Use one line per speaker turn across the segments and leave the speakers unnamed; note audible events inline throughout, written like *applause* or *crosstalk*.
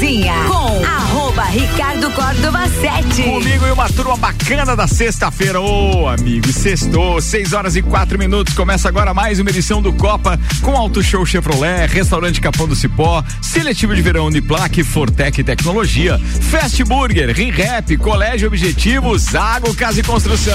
Cozinha com arroba Ricardo Córdova 7.
Comigo e uma turma bacana da sexta-feira. Ô, amigo, sextou, 6 horas e quatro minutos. Começa agora mais uma edição do Copa com Auto Show Chevrolet, Restaurante Capão do Cipó, Seletivo de Verão Uniplaque, Fortec Tecnologia, Fast Burger, Rinrap, Colégio Objetivo, Zago Casa e Construção.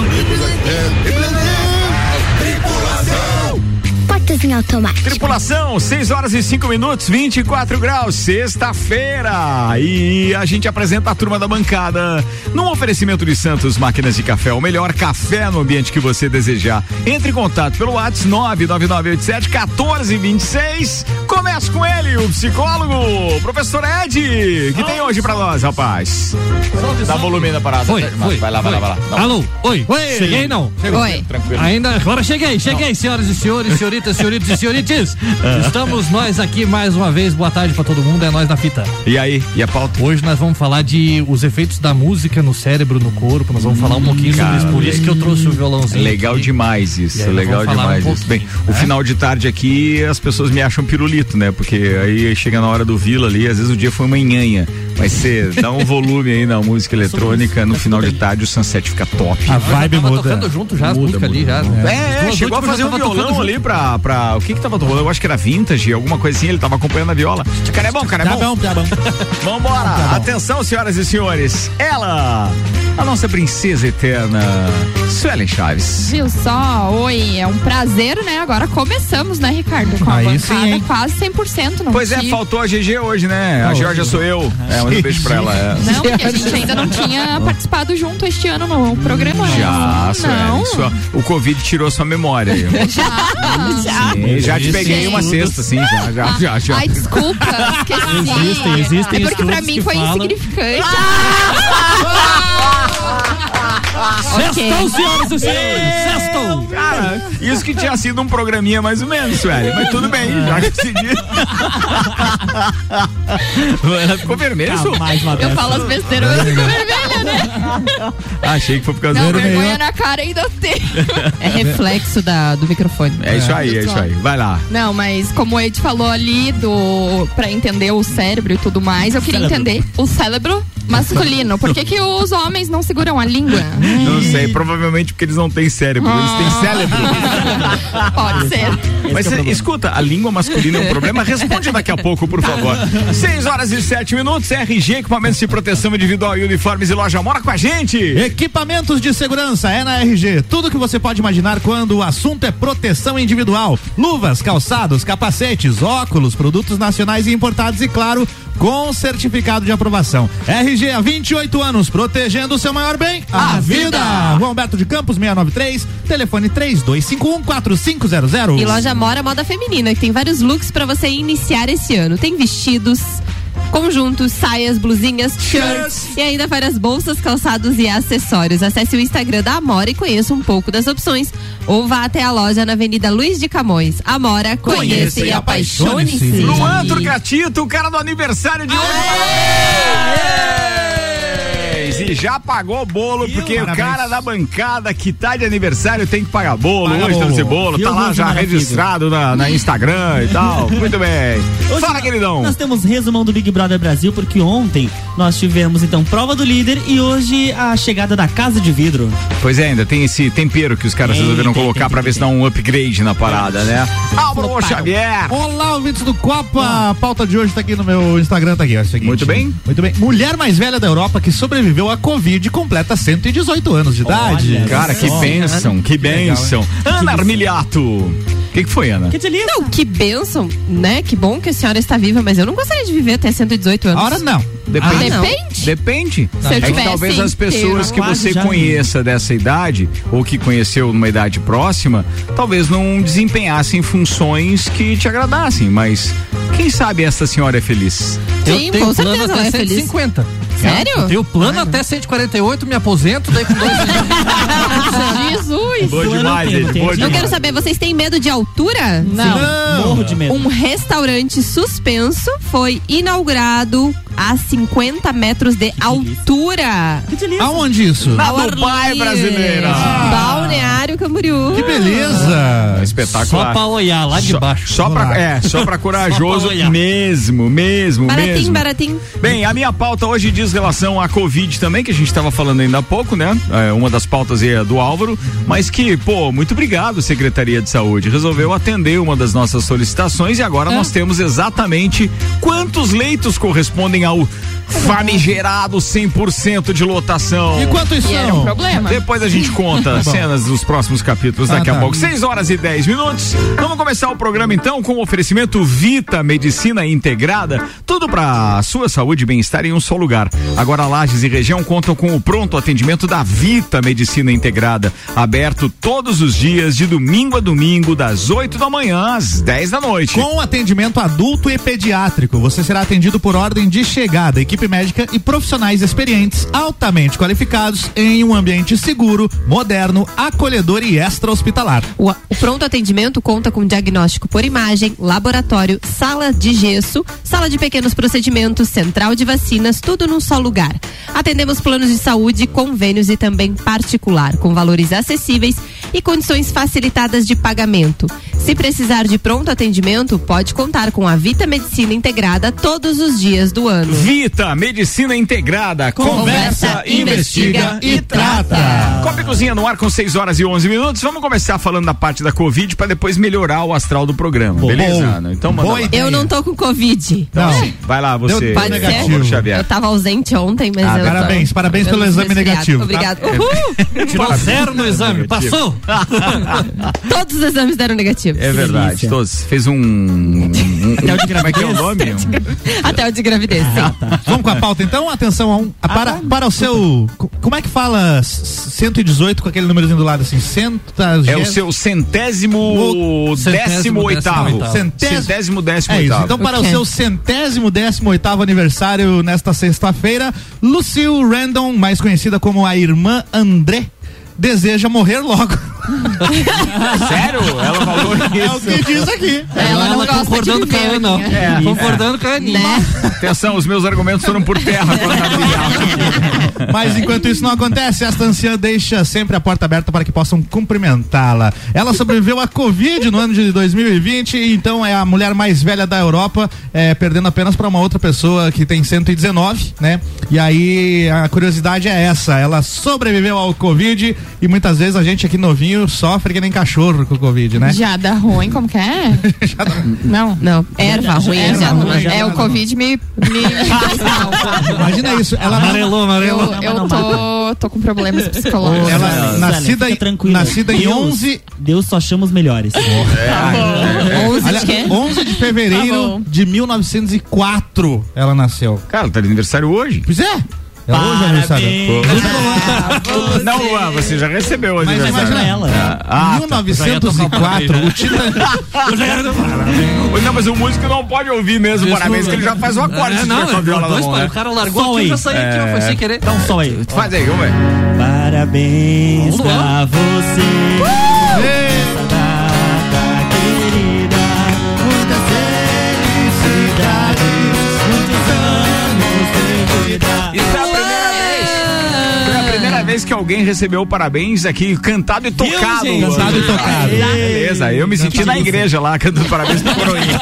Portas em automático.
Tripulação, 6 horas e 5 minutos, 24 graus, sexta-feira. E a gente apresenta a turma da bancada num oferecimento de Santos Máquinas de Café, o melhor café no ambiente que você desejar. Entre em contato pelo WhatsApp 99987 1426. Começa com ele, o psicólogo, professor Ed, que tem hoje pra nós, rapaz. Dá volume na parada.
Oi, oi,
vai lá, vai lá, vai lá. Não.
Alô, oi,
Oi.
cheguei não?
Oi.
Tranquilo.
Ainda, agora cheguei, cheguei, senhoras e senhores, senhoritas, senhoritos e senhorites. Estamos nós aqui mais uma vez, boa tarde pra todo mundo, é nós na fita.
E aí, e a pauta?
Hoje nós vamos falar de os efeitos da música no cérebro, no corpo, nós vamos falar um pouquinho sobre isso, por isso que eu trouxe o violãozinho.
Legal
aqui.
demais isso, legal demais
um
isso. Bem, o
né?
final de tarde aqui as pessoas me acham pirulito, né? Porque aí chega na hora do vila ali, às vezes o dia foi uma nhanha. Mas você dá um volume aí na música eletrônica, no *laughs* final de tarde o sunset fica top.
A vibe muda. tocando junto já as
Muda,
músicas ali
muda.
já. né?
É, é, chegou a fazer um violão ali pra, pra. O que que tava tocando? Eu acho que era vintage, alguma coisa assim, ele tava acompanhando a viola. Cara é bom, cara é
Tá
bom.
bom, tá bom. *laughs*
Vambora!
bom.
Atenção, senhoras e senhores. Ela, a nossa princesa eterna, Suelen Chaves.
Viu só? Oi, é um prazer, né? Agora começamos, né, Ricardo? Com a
Aí
bancada
sim, hein?
quase 100%. Não
Pois é, faltou a GG hoje, né? A Georgia sou eu. É, mas um beijo pra ela. É.
Não, porque a gente ainda não tinha participado junto este ano no programa. né?
Já,
Não.
Suelen. Sua- o Covid tirou sua memória. aí. *laughs*
Já, já.
Sim, já te
Sim.
peguei uma cesta, sim, já, já, *laughs* já. já.
Ai, desculpa, esqueci.
Existem, existem
É porque pra mim foi
falam-
insignificante. *laughs*
Sextou, senhoras e senhores, sextou.
Cara, isso que tinha sido um programinha mais ou menos, Sueli. Mas tudo bem, já decidi. Ela *laughs* ficou vermelha,
uma
Eu falo as besteiras, eu fico vermelha, né? *laughs*
Achei que foi por causa
Não,
do
vergonha na cara ainda tem. É reflexo da, do microfone.
É isso aí, é isso aí. Vai lá.
Não, mas como o Ed falou ali do para entender o cérebro e tudo mais, eu queria entender o cérebro masculino. Por que, que os homens não seguram a língua?
Não sei, provavelmente porque eles não têm cérebro, eles têm cérebro. *laughs*
Pode ser.
Mas cê, escuta, a língua masculina é um problema? Responde daqui a pouco, por favor. 6 horas e 7 minutos, RG, equipamentos de proteção individual e uniformes e loja mora com a gente.
Equipamentos de segurança é na RG. Tudo que você pode imaginar quando o assunto é proteção individual. Luvas, calçados, capacetes, óculos, produtos nacionais e importados e, claro, com certificado de aprovação. RG há 28 anos, protegendo o seu maior bem, a, vida. Rua Humberto de Campos, 693, telefone 32514500.
E loja Mora Moda Feminina, que tem vários looks pra você iniciar esse ano. Tem vestidos, conjuntos, saias, blusinhas, shirts e ainda várias bolsas, calçados e acessórios. Acesse o Instagram da Amora e conheça um pouco das opções. Ou vá até a loja na Avenida Luiz de Camões. Amora, conheça, e apaixone-se.
Luan Turcatito, o cara do aniversário de hoje. E já pagou bolo, porque o
parabéns.
cara da bancada que tá de aniversário tem que pagar bolo.
Paga
hoje
bolo.
tem esse bolo, tá lá já registrado na, na Instagram e tal. *laughs* Muito bem.
Hoje
Fala, queridão.
Nós temos resumão do Big Brother Brasil, porque ontem nós tivemos então prova do líder e hoje a chegada da casa de vidro.
Pois é, ainda tem esse tempero que os caras
Tem,
resolveram
tem,
colocar
tem,
pra
tem,
ver se dá um upgrade na parada, né? Álvaro Xavier.
Olá, ouvintes do Copa. A pauta de hoje tá aqui no meu Instagram, tá aqui, ó. é o seguinte.
Muito bem.
Muito bem. Mulher mais velha da Europa que sobreviveu à Covid completa 118 anos de idade.
Olha
Cara, que bênção, que bênção. Ana Armiliato. O que, que foi, Ana?
Que delícia.
Não, que bênção, né? Que bom que a senhora está viva, mas eu não gostaria de viver até 118 anos.
A hora não.
Depende.
Ah, não.
Depende.
Depende.
Se eu
é que talvez as pessoas
inteiro,
que você conheça dessa idade, ou que conheceu numa idade próxima, talvez não desempenhassem funções que te agradassem, mas quem sabe essa senhora é feliz?
Sim,
eu tenho
com
plano
certeza
até
ela é feliz.
150.
Sério?
Tenho plano até 148, me aposento, daí com dois *laughs*
Jesus!
Boa
Eu não
demais, gente. Boa
Eu
Eu
demais.
quero saber, vocês têm medo de altura?
Não.
Morro de medo.
Um restaurante suspenso foi inaugurado a 50 metros de altura.
Que delícia.
Aonde isso?
Na Dubai brasileira.
Balneário Camboriú.
Que beleza!
Só
Espetacular.
pra olhar lá de
Só-
baixo.
Só pra, é, só pra *laughs* corajoso
Olhar.
mesmo, mesmo,
Baratinho,
mesmo.
baratinho.
Bem, a minha pauta hoje diz relação à Covid também, que a gente estava falando ainda há pouco, né? É, uma das pautas aí é do Álvaro, mas que, pô, muito obrigado, Secretaria de Saúde. Resolveu atender uma das nossas solicitações e agora nós temos exatamente quantos leitos correspondem ao famigerado 100% de lotação.
E quantos
E era um
são?
problema.
Depois a gente conta cenas dos próximos capítulos
Ah,
daqui a
tá.
pouco. 6 horas e 10 minutos. Vamos começar o programa então com o oferecimento Vita Medicina Integrada. Tudo para sua saúde e bem-estar em um só lugar. Agora Lages e região contam com o pronto atendimento da Vita Medicina Integrada, aberto todos os dias de domingo a domingo das 8 da manhã às 10 da noite.
Com atendimento adulto e pediátrico, você será atendido por ordem de chegada, equipe médica e profissionais experientes, altamente qualificados em um ambiente seguro, moderno, acolhedor e extra-hospitalar.
O, o pronto atendimento conta com diagnóstico por imagem, laboratório, sala de gesso, sala de pequenos procedimentos, central de vacinas, tudo num só lugar. Atendemos planos de saúde, convênios e também particular, com valores acessíveis e condições facilitadas de pagamento. Se precisar de pronto atendimento, pode contar com a Vita Medicina Integrada todos os dias do ano.
Vita Medicina Integrada. Conversa, investiga e trata. Copa e Cozinha no ar com 6 horas e 11 minutos. Vamos começar falando da parte da Covid para depois melhorar o astral do programa.
Bom.
beleza,
Bom.
Então manda
Boa
lá.
ideia.
Eu não tô com Covid.
Então,
Não.
sim. Vai lá, você.
Deu-
Pode
negativo.
Xavier.
Eu tava ausente ontem, mas
Ah,
eu tô-
parabéns, parabéns pelo exame negativo, tá?
Obrigado. Uhul!
Tirou zero no exame, passou? *laughs*
Todos os exames deram negativo.
É verdade,
delícia.
todos. Fez um. um
Até o de *laughs*
como é que é o
gravidez.
nome? *laughs*
Até o de gravidez, sim.
Vamos com a pauta então? Atenção a um. a- para, para o seu. co- Como é que fala s- 118 com aquele númerozinho do lado assim? Centa,
É o seu centésimo
O-
décimo oitavo.
décimo
Centésimo-
Centésimo décimo
É isso.
oitavo.
Então, para
Ok.
o seu centésimo décimo oitavo aniversário nesta sexta-feira, Lucille Random, mais conhecida como a irmã André, deseja morrer logo. *laughs*
Sério? Ela falou
É o
isso.
que diz aqui.
Ela não gosta
concordando
de
com a Ana, não.
né?
Concordando com a Aninha.
Né?
Atenção, os meus argumentos foram por terra *laughs* ela.
Mas enquanto isso não acontece, esta anciã deixa sempre a porta aberta para que possam cumprimentá-la. Ela sobreviveu à Covid no ano de 2020, e então é a mulher mais velha da Europa, é, perdendo apenas para uma outra pessoa que tem 119, né? E aí a curiosidade é essa: ela sobreviveu ao Covid e muitas vezes a gente aqui novinho sofre que nem cachorro com o Covid, né?
Já dá ruim, como que é? *laughs* Não.
Não, erva ruim.
É, é, o Covid me, me. *laughs*
Imagina isso. Ela
Amarelou, amarelou.
Eu, eu tô, tô com problemas psicológicos.
Ela nascida,
tranquila.
nascida em
Deus-
11
Deus só chama os melhores.
11
Olha,
de quê?
11 de
Tá
fevereiro
bom.
de 1904 ela nasceu.
Cara, tá de aniversário hoje.
Pois é. É hoje o aniversário.
Parabéns.
Não, Luan, você já recebeu o
Mas
aniversário.
imagina
ela.
Ah,
Em
tá.
1904, o Titã.
Não, mas o músico não pode ouvir mesmo parabéns, que ele já faz o acorde
É, não,
a
é,
viola
dois,
mão, né?
o cara largou
Som
aqui
aí.
já saiu aqui, ó, foi sem querer.
Dá um som aí.
Faz aí, vamos ver.
Parabéns pra você.
Vez que alguém recebeu parabéns aqui, cantado e tocado.
gente?
Cantado e tocado.
Beleza, eu me senti na igreja lá, cantando parabéns pro coroinha. *laughs*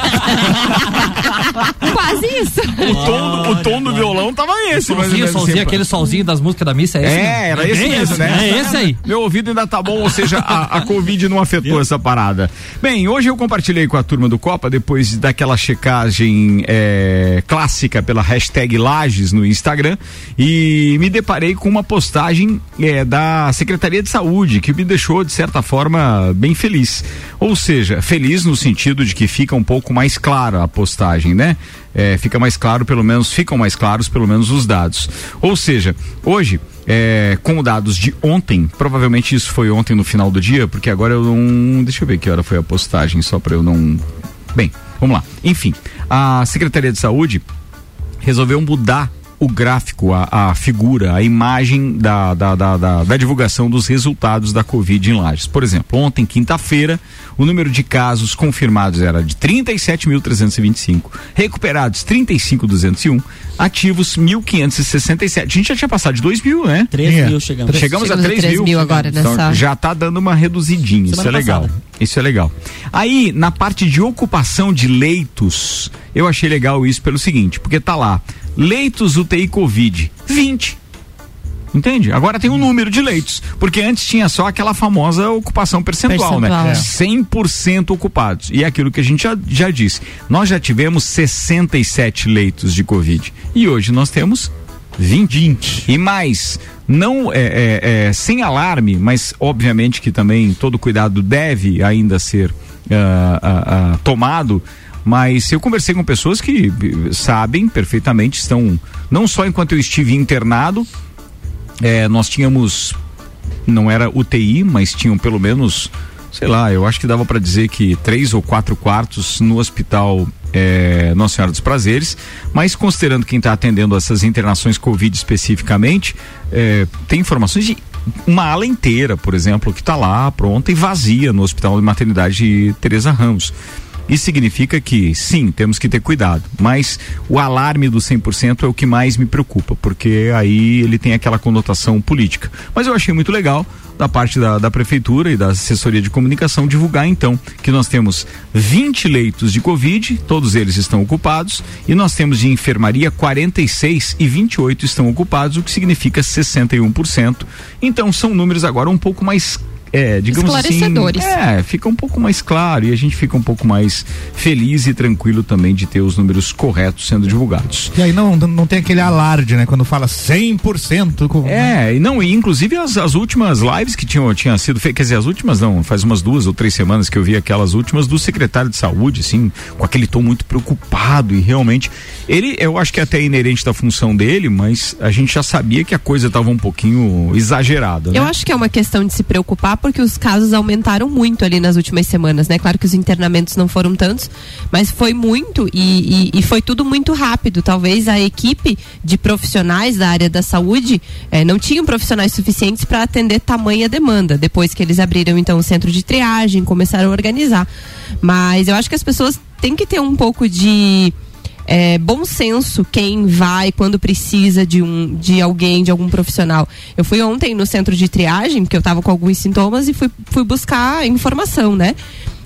Quase isso.
O tom, o tom do violão tava esse, mas
Solzinho, solzinho, aquele solzinho das músicas da missa, é esse?
É,
mesmo?
era esse
bem
mesmo,
esse,
né?
É esse aí.
Meu ouvido ainda tá bom, ou seja, a, a Covid não afetou essa parada. Bem, hoje eu compartilhei com a turma do Copa, depois daquela checagem é, clássica pela hashtag Lages no Instagram, e me deparei com uma postagem é, da Secretaria de Saúde, que me deixou, de certa forma, bem feliz. Ou seja, feliz no sentido de que fica um pouco mais clara a postagem, né? É, fica mais claro, pelo menos, ficam mais claros, pelo menos, os dados. Ou seja, hoje, é, com dados de ontem, provavelmente isso foi ontem no final do dia, porque agora eu não. Deixa eu ver que hora foi a postagem, só para eu não. Bem, vamos lá. Enfim, a Secretaria de Saúde resolveu mudar o gráfico, a, a figura, a imagem da, da, da, da, da divulgação dos resultados da Covid em Lages. Por exemplo, ontem, quinta-feira, o número de casos confirmados era de 37.325, recuperados 35.201, ativos 1.567. A gente já tinha passado de 2 mil, né?
3
É.
mil chegamos.
Chegamos,
Chegamos
a
a
3
3
mil.
mil agora
Então,
nessa-
já tá dando uma reduzidinha, isso é
Semana
legal.
passada.
Isso é legal. Aí, na parte de ocupação de leitos, eu achei legal isso pelo seguinte, porque tá lá, leitos UTI Covid, 20. Entende? Agora tem um número de leitos, porque antes tinha só aquela famosa ocupação percentual,
Percentual,
né?
é.
100% ocupados. E é aquilo que a gente já, já disse. Nós já tivemos 67 leitos de Covid e hoje nós temos 20. E mais, não é, é, é, sem alarme, mas obviamente que também todo cuidado deve ainda ser ah, ah, ah, tomado. Mas eu conversei com pessoas que eh, sabem perfeitamente, estão não só enquanto eu estive internado, eh, nós tínhamos não era UTI, mas tinham pelo menos, sei lá, eu acho que dava para dizer que três ou quatro quartos no hospital eh, Nossa Senhora dos Prazeres, mas considerando quem está atendendo essas internações Covid especificamente, eh, tem informações de uma ala inteira, por exemplo, que está lá pronta e vazia no Hospital de Maternidade Teresa Ramos. Isso significa que, sim, temos que ter cuidado, mas o alarme do 100% é o que mais me preocupa, porque aí ele tem aquela conotação política. Mas eu achei muito legal da parte da, da prefeitura e da assessoria de comunicação divulgar então que nós temos 20 leitos de Covid, todos eles estão ocupados, e nós temos de enfermaria 46 e 28 estão ocupados, o que significa 61%. Então são números agora um pouco mais é, digamos assim,
Esclarecedores.
é, fica um pouco mais claro e a gente fica um pouco mais feliz e tranquilo também de ter os números corretos sendo divulgados.
E aí não, não tem aquele alarde, né? Quando fala 100% com...
É, e não, e inclusive as, as últimas lives que tinham, tinham sido feitas, quer dizer, as últimas não, faz umas duas ou três semanas que eu vi aquelas últimas do secretário de saúde, assim, com aquele tom muito preocupado e realmente, ele, eu acho que é até inerente da função dele, mas a gente já sabia que a coisa estava um pouquinho exagerada, né?
Eu acho que é uma questão de se preocupar porque os casos aumentaram muito ali nas últimas semanas, né? Claro que os internamentos não foram tantos, mas foi muito e, e- e foi tudo muito rápido. Talvez a equipe de profissionais da área da saúde eh, não tinham profissionais suficientes para atender tamanha demanda. Depois que eles abriram então o centro de triagem, começaram a organizar. Mas eu acho que as pessoas têm que ter um pouco de é, bom senso quem vai quando precisa de um de alguém, de algum profissional. Eu fui ontem no centro de triagem, porque eu tava com alguns sintomas e fui, fui buscar informação, né?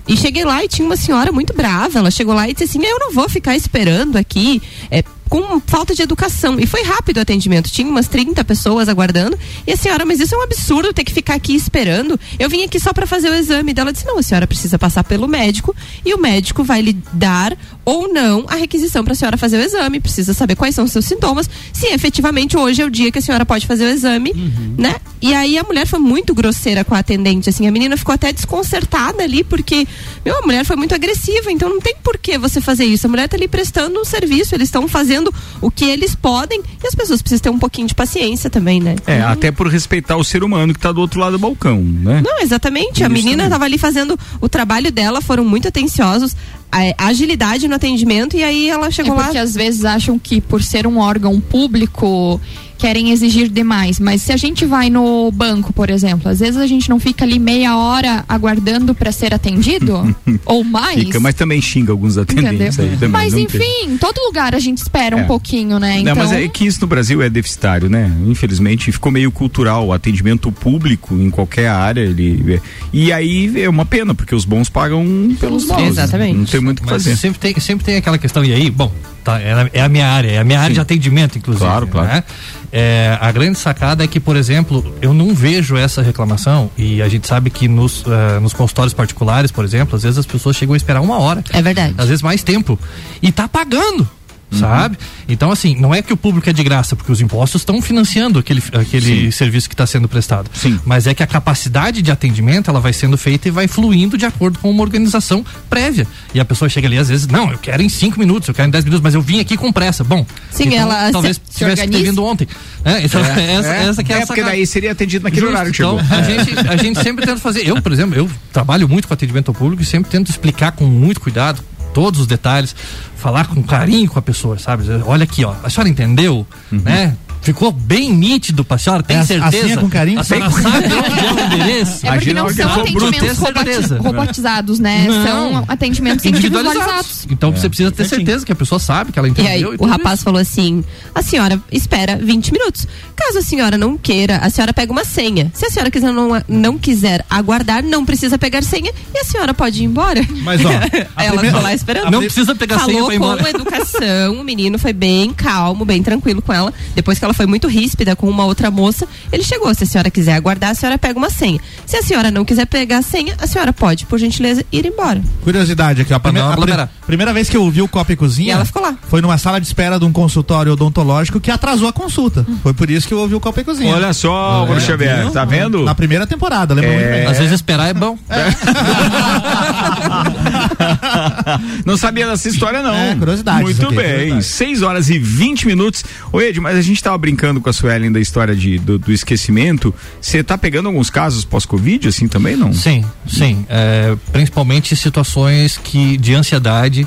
E cheguei lá e tinha uma senhora muito brava. Ela chegou lá e disse assim: Eu não vou ficar esperando aqui. É, com falta de educação. E foi rápido o atendimento. Tinha umas 30 pessoas aguardando. E a senhora, mas isso é um absurdo ter que ficar aqui esperando. Eu vim aqui só para fazer o exame dela. Disse: Não, a senhora precisa passar pelo médico e o médico vai lhe dar ou não a requisição para a senhora fazer o exame. Precisa saber quais são os seus sintomas. Se efetivamente hoje é o dia que a senhora pode fazer o exame, né? E aí a mulher foi muito grosseira com a atendente. Assim, a menina ficou até desconcertada ali, porque, meu, a mulher foi muito agressiva. Então não tem por que você fazer isso. A mulher tá ali prestando um serviço. Eles estão fazendo o que eles podem e as pessoas precisam ter um pouquinho de paciência também, né?
É, até por respeitar o ser humano que está do outro lado do balcão, né?
Não, exatamente. a menina
também.
estava ali fazendo o trabalho dela, foram muito atenciosos, a, agilidade no atendimento, e aí ela
É
chegou
porque
lá.
às vezes acham que por ser um órgão público querem exigir demais, mas se a gente vai no banco, por exemplo, às vezes a gente não fica ali meia hora aguardando para ser atendido *laughs* ou mais.
Fica, mas também xinga alguns atendentes
Entendeu?
aí também.
Mas
tem-
enfim, em todo lugar a gente espera
É.
um pouquinho, né? Então,
Não, mas é que isso no Brasil é deficitário, né? Infelizmente ficou meio cultural o atendimento público em qualquer área. Ele, é- e aí é uma pena, porque os bons pagam pelos maus.
Exatamente.
Não tem muito o que
Mas
fazer.
sempre tem, sempre tem aquela questão, e aí, bom, tá, é, a- é a minha área, é a minha área de atendimento, inclusive.
Claro, claro.
né? É, a grande sacada é que, por exemplo, eu não vejo essa reclamação, e a gente sabe que nos, eh, nos consultórios particulares, por exemplo, às vezes as pessoas chegam a esperar uma hora.
É verdade.
Às vezes mais tempo. E tá pagando.
Uhum.
Sabe? Então, assim, não é que o público é de graça, porque os impostos estão financiando aquele, aquele
Sim.
serviço que está sendo prestado.
Sim.
Mas é que a capacidade de atendimento ela vai sendo feita e vai fluindo de acordo com uma organização prévia. E a pessoa chega ali, às vezes, não, eu quero em cinco minutos, eu quero em dez minutos, mas eu vim aqui com pressa. Bom,
Sim,
então,
ela
talvez
se- se
tivesse que ter
organiza.
vindo ontem. né? Então, *laughs* essa,
É,
essa que é,
é porque daí seria atendido naquele
Justo,
horário que chegou.
então, a, gente, a gente sempre tenta fazer. Eu, por exemplo, eu trabalho muito com atendimento ao público e sempre tento explicar com muito cuidado todos os detalhes, falar com carinho com a pessoa, sabe? Olha aqui, ó, a senhora entendeu, né? Ficou bem nítido pra senhora, tem
É,
certeza?
assim é com carinho?
A senhora sabe onde é o endereço?
É porque não são atendimentos roboti- robotizados, né?
Não.
São atendimentos individualizados.
Então você precisa ter certeza que a pessoa sabe, que ela
E
entendeu.
aí,
e
o rapaz falou assim: a senhora espera 20 minutos. Caso a senhora não queira, a senhora pega uma senha. Se a senhora quiser não, não quiser aguardar, não precisa pegar senha e a senhora pode ir embora.
Mas, ó, *laughs*
Ela
primeira-
lá esperando.
Não precisa pegar senha
Falou
pra ir
com
embora.
educação, o menino foi bem calmo, bem tranquilo com ela. Depois que ela foi muito ríspida com uma outra moça, ele chegou. Se a senhora quiser aguardar, a senhora pega uma senha. Se a senhora não quiser pegar a senha, a senhora pode, por gentileza, ir embora.
Curiosidade aqui, ó. A primeira,
não
a pri-
aglomerar.
primeira vez que eu ouvi o Copa e Cozinha.
E ela ficou lá.
Foi numa sala de espera de um consultório odontológico que atrasou a consulta. Foi por isso que eu ouvi o Copa e Cozinha.
Olha só, Bruno Xavier, tá vendo?
Na primeira temporada, lembra muito bem.
Às vezes esperar é bom. *laughs*
Não sabia dessa história, não.
É, curiosidade,
Muito bem.
curiosidade.
6 horas e 20 minutos. Ô, Ed, mas a gente tava brincando com a Suelen da história de, do, do esquecimento. Você tá pegando alguns casos pós-Covid, assim também, não?
Sim, sim. É, principalmente situações que de ansiedade,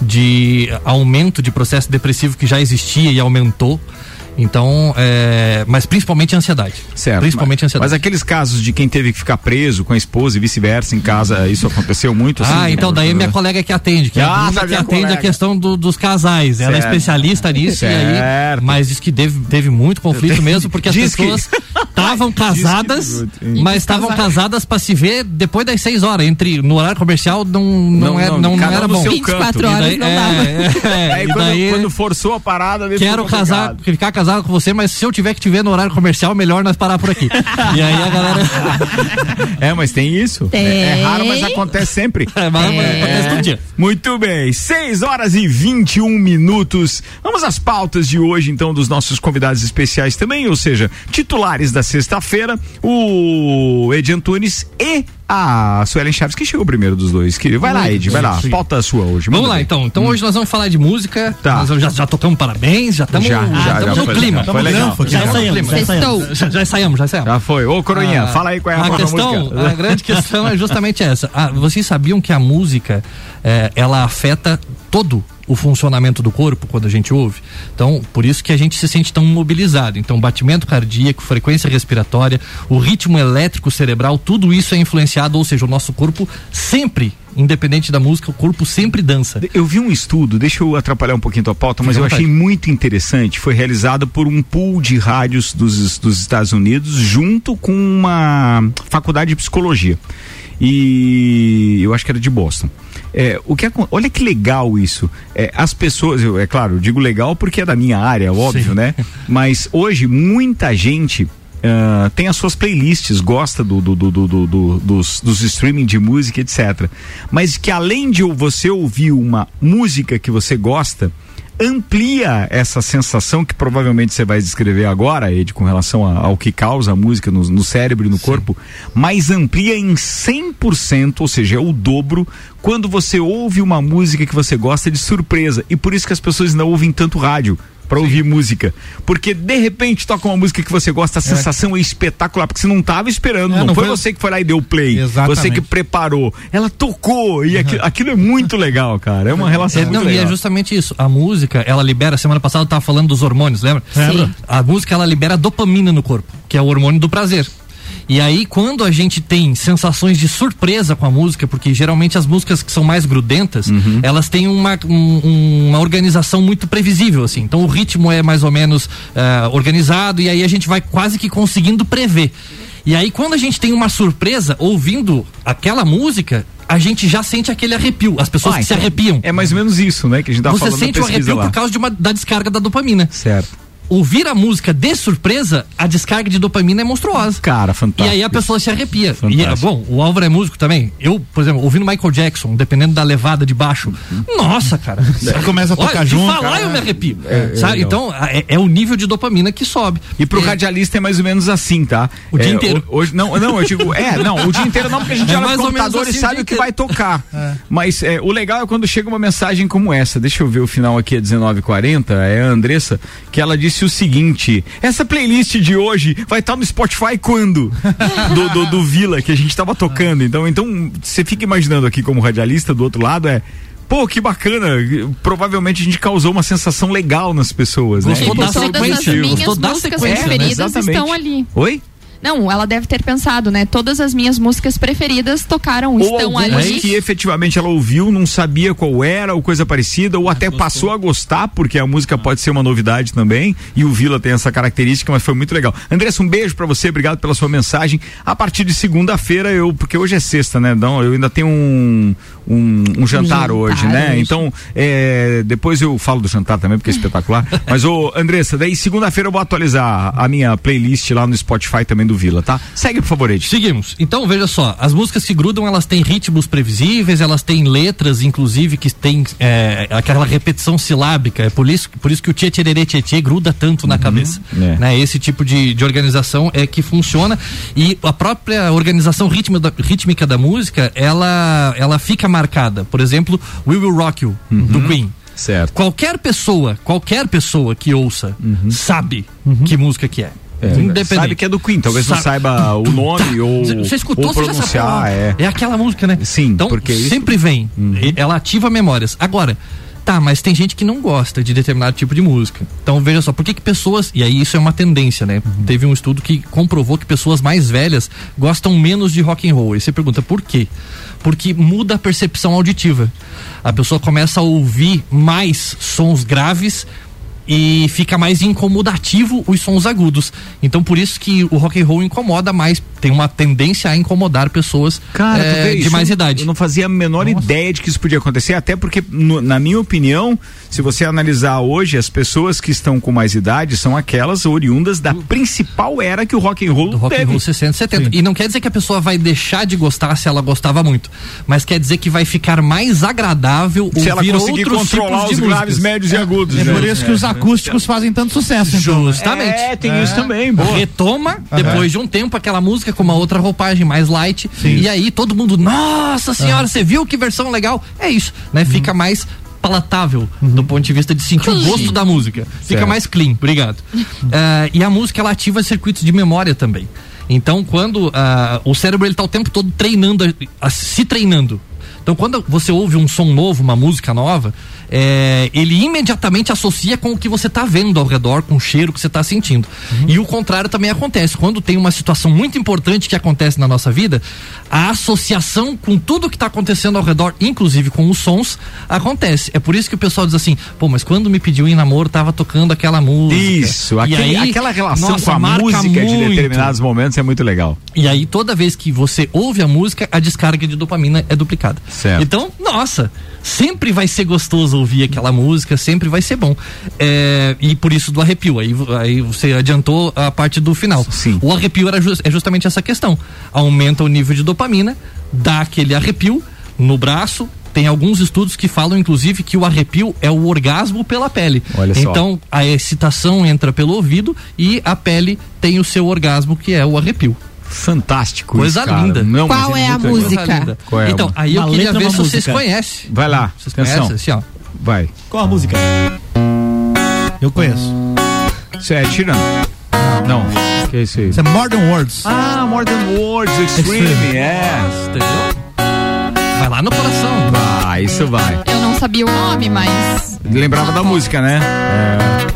de aumento de processo depressivo que já existia e aumentou. Então, é, mas principalmente ansiedade.
Certo.
Principalmente
mas,
ansiedade.
Mas aqueles casos de quem teve que ficar preso com a esposa e vice-versa em casa, isso aconteceu muito? assim?
Ah, então daí minha colega que atende, que é
Ah,
a Bruna
tá,
que atende
colega.
a questão do- dos casais. Ela é
Certo.
especialista nisso e
Certo.
aí, mas diz que teve, teve muito conflito mesmo, porque as
que-
pessoas *laughs* estavam casadas,
muito.
mas estavam casadas para se ver depois das seis horas. Entre no horário comercial não não,
Não,
era,
não,
não, não era bom.
seu
24
canto.
horas
E daí-
não
é,
dava.
é, é, *laughs*
Aí
e
quando,
daí-
quando forçou a parada,
Quero casar, ficar casado com você, mas se eu tiver que te ver no horário comercial, melhor nós parar por aqui. e aí a galera. *laughs*
É, mas tem isso.
Tem.
É, é raro, mas acontece sempre.
É, mas acontece todo dia.
Muito bem, 6 horas e 21 minutos. Vamos às pautas de hoje, então, dos nossos convidados especiais também, ou seja, titulares da sexta-feira, o Ed Antunes e a Suelen Chaves, que chegou primeiro dos dois. Que, vai lá, Ed, vai lá. Pauta sua hoje.
Vamos lá,
bem.
então. Então hoje nós vamos falar de música.
Hum. Tá.
Nós já, já tocamos parabéns, já estamos
Já, já, já
no
foi
clima.
Foi legal.
Já ensaiamos, já ensaiamos.
Já, já ensaiamos, já ensaiamos.
Já foi. Ô, Coroinha,
Ah,
fala aí qual é a,
a questão,
música.
a grande questão é justamente essa. Ah, vocês sabiam que a música eh, ela afeta todo o funcionamento do corpo quando a gente ouve? Então, por isso que a gente se sente tão mobilizado. Então, batimento cardíaco, frequência respiratória, o ritmo elétrico cerebral, tudo isso é influenciado, ou seja, o nosso corpo sempre, independente da música, o corpo sempre dança.
Eu vi um estudo, deixa eu atrapalhar um pouquinho tua pauta, mas eu achei muito interessante. Foi realizado por um pool de rádios dos, dos Estados Unidos, junto com uma faculdade de psicologia. E eu acho que era de Boston. É, o que, acon- olha que legal isso. É, as pessoas, eu, é claro, eu digo legal porque é da minha área, óbvio,
Sim.
né? *laughs* Mas hoje muita gente ah, tem as suas playlists, gosta do- do- do- dos, dos streaming de música, etc. Mas que além de você ouvir uma música que você gosta, amplia essa sensação que provavelmente você vai descrever agora, Ed, com relação a- ao que causa a música no, no cérebro e no corpo, mas amplia em 100%, ou seja, é o dobro, quando você ouve uma música que você gosta de surpresa. E por isso que as pessoas não ouvem tanto rádio. Pra ouvir música. Porque de repente toca uma música que você gosta, a sensação é, espetacular, porque você não tava esperando,
É,
não,
não
foi,
foi-
você que foi lá e deu play.
Exatamente.
Você que preparou. Ela tocou e aqui- aquilo é muito legal, cara. É uma relação
É,
muito
não, e
legal.
é justamente isso. A música, ela libera, semana passada eu tava falando dos hormônios, lembra?
Sim.
A música, ela libera dopamina no corpo, que é o hormônio do prazer. E aí, quando a gente tem sensações de surpresa com a música, porque geralmente as músicas que são mais grudentas,
Uhum.
elas têm uma, um- uma organização muito previsível, assim. Então o ritmo é mais ou menos eh, organizado e aí a gente vai quase que conseguindo prever. E aí, quando a gente tem uma surpresa ouvindo aquela música, a gente já sente aquele arrepio. As pessoas
Ah,
que se
então,
arrepiam.
É mais ou menos isso, né? Que a gente tá
Você
falando
sente o arrepio
lá.
por causa de uma, da descarga da dopamina.
Certo.
Ouvir a música de surpresa, a descarga de dopamina é monstruosa.
Cara,
E
fantástico.
aí a pessoa se arrepia.
Fantástico.
E, é, bom, o Álvaro é músico também. Eu, por exemplo, ouvindo Michael Jackson, dependendo da levada de baixo, nossa, cara. *laughs*
Você começa a tocar
Olha,
junto,
falar
cara.
eu me arrepio. sabe? então, é, é o nível de dopamina que sobe.
E pro
É,
radialista é mais ou menos assim, tá?
O dia
É,
inteiro.
ho- Hoje, não, não, eu digo, é, não, o dia inteiro não, porque a gente
É
olha
mais
no computador
assim
e
o
sabe
dia
o que vai tocar. *laughs* Mas é, o legal é quando chega uma mensagem como essa. Deixa eu ver o final aqui, é 19h40, é a Andressa, que ela disse o seguinte: essa playlist de hoje vai estar no Spotify quando? *laughs* Do, do, do Vila, que a gente tava tocando. Então, então, você fica imaginando aqui como radialista do outro lado, é. Pô, que bacana. Provavelmente a gente causou uma sensação legal nas pessoas, né?
Gostou da
Todas as
sequência?
minhas
Gostou da né?
preferidas
Exatamente.
estão ali.
Oi?
Não, ela deve ter pensado, né? Todas as minhas músicas preferidas tocaram,
Ou
estão ali.
que efetivamente ela ouviu, não sabia qual era ou coisa parecida, ou até passou a gostar, porque a música pode ser uma novidade também, e o Vila tem essa característica, mas foi muito legal. Andressa, um beijo pra você, obrigado pela sua mensagem. A partir de segunda-feira, eu, porque hoje é sexta, né? Então, eu ainda tenho um, um, um jantar,
jantar
hoje, né?
hoje.
Então, é, depois eu falo do jantar também, porque é espetacular. *laughs* mas, ô, Andressa, daí segunda-feira eu vou atualizar a minha playlist lá no Spotify também do Vila, tá? Segue, por favor, Ed.
Seguimos. Então, veja só, as músicas que grudam, elas têm ritmos previsíveis, elas têm letras, inclusive, que tem é, aquela repetição silábica. É por isso, por isso que o tchê tchererê tchê tchê gruda tanto na cabeça.
É.
Né? Esse tipo de, de organização é que funciona. E a própria organização ritmo da- rítmica da música, ela, ela fica marcada. Por exemplo, We Will Rock You, do Queen.
Certo.
Qualquer pessoa, qualquer pessoa que ouça, sabe que música que é. Independente.
Sabe que é do Queen, talvez não
Sabe.
saiba o nome ou,
Você escutou,
ou
você já sabe.
pronunciar, é.
é aquela música, né?
Sim,
então,
porque isso- Uhum.
sempre vem. E Ela ativa memórias. Agora, tá, mas tem gente que não gosta de determinado tipo de música. Então, veja só, por que que pessoas, e aí isso é uma tendência, né?
Uhum.
Teve um estudo que comprovou que pessoas mais velhas gostam menos de rock and roll. E você pergunta, por quê? Porque muda a percepção auditiva. A pessoa começa a ouvir mais sons graves e fica mais incomodativo os sons agudos. Então por isso que o rock and roll incomoda mais, tem uma tendência a incomodar pessoas
Cara, vê
de mais idade.
Eu não fazia a menor ideia de que isso podia acontecer, até porque, no- na minha opinião, se você analisar hoje, as pessoas que estão com mais idade são aquelas oriundas da principal era que o rock and roll
do rock and
teve.
roll 60, 70. E não quer dizer que a pessoa vai deixar de gostar se ela gostava muito, mas quer dizer que vai ficar mais agradável
Se ela
ouvir
conseguir
outros
controlar
tipos
os graves, médios e agudos.
É
né?
por isso que os acústicos fazem tanto sucesso, então. né?
Justamente.
É, tem isso também, boa.
Retoma, depois de um tempo, aquela música com uma outra roupagem mais light. E aí todo mundo, nossa senhora, você viu que versão legal? É isso, né? Fica mais palatável do ponto de vista de sentir o gosto da música. Fica
Certo.
mais clean, obrigado. *laughs* Eh, e a música ela ativa circuitos de memória também. Então, quando ah, o cérebro ele tá o tempo todo treinando, a- a- se treinando. Então, quando você ouve um som novo, uma música nova, é, ele imediatamente associa com o que você está vendo ao redor, com o cheiro que você está sentindo. E o contrário também acontece. Quando tem uma situação muito importante que acontece na nossa vida, a associação com tudo que está acontecendo ao redor, inclusive com os sons, acontece. É por isso que o pessoal diz assim: pô, mas quando me pediu em namoro, tava tocando aquela música.
Isso,
E
aquele-
aí,
aquela relação
nossa,
com a música de
muito.
determinados momentos é muito legal.
E aí, toda vez que você ouve a música, a descarga de dopamina é duplicada.
Certo.
Então, nossa, sempre vai ser gostoso ouvir aquela música, sempre vai ser bom. É, e por isso do arrepio. Aí, aí você adiantou a parte do final.
Sim.
O arrepio era jus- é justamente essa questão. Aumenta o nível de dopamina, dá aquele arrepio no braço. Tem alguns estudos que falam, inclusive, que o arrepio é o orgasmo pela pele.
Olha só.
então, a excitação entra pelo ouvido e a pele tem o seu orgasmo, que é o arrepio.
Fantástico.
Coisa
isso, cara.
linda.
Não, mas
Qual é a música?
Coisa linda.
Qual é a
então, aí eu queria ver se vocês conhecem.
Vai lá,
Vocês
atenção.
conhecem, assim, ó.
Vai.
Qual a música?
Eu conheço.
Isso é tirando. Não. Que é isso aí?
Isso é Modern Words.
Ah, More Than Words Extreme,
Extreme.
é.
Entendeu? Vai lá no coração.
Vai, isso vai.
Eu não sabia o nome, mas.
Lembrava da música, né? É.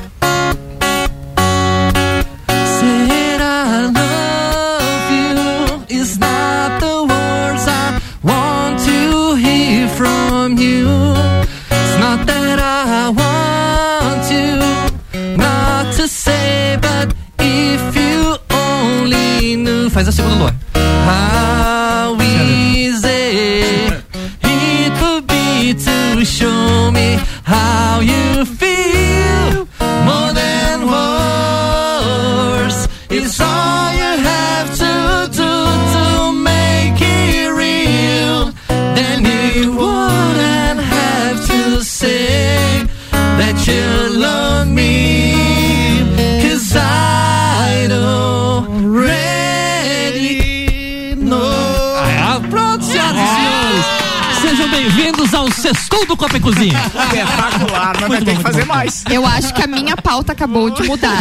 do Copa e Cozinha.
Espetacular, mas vai ter que fazer mais.
Eu acho que a minha pauta acabou de mudar.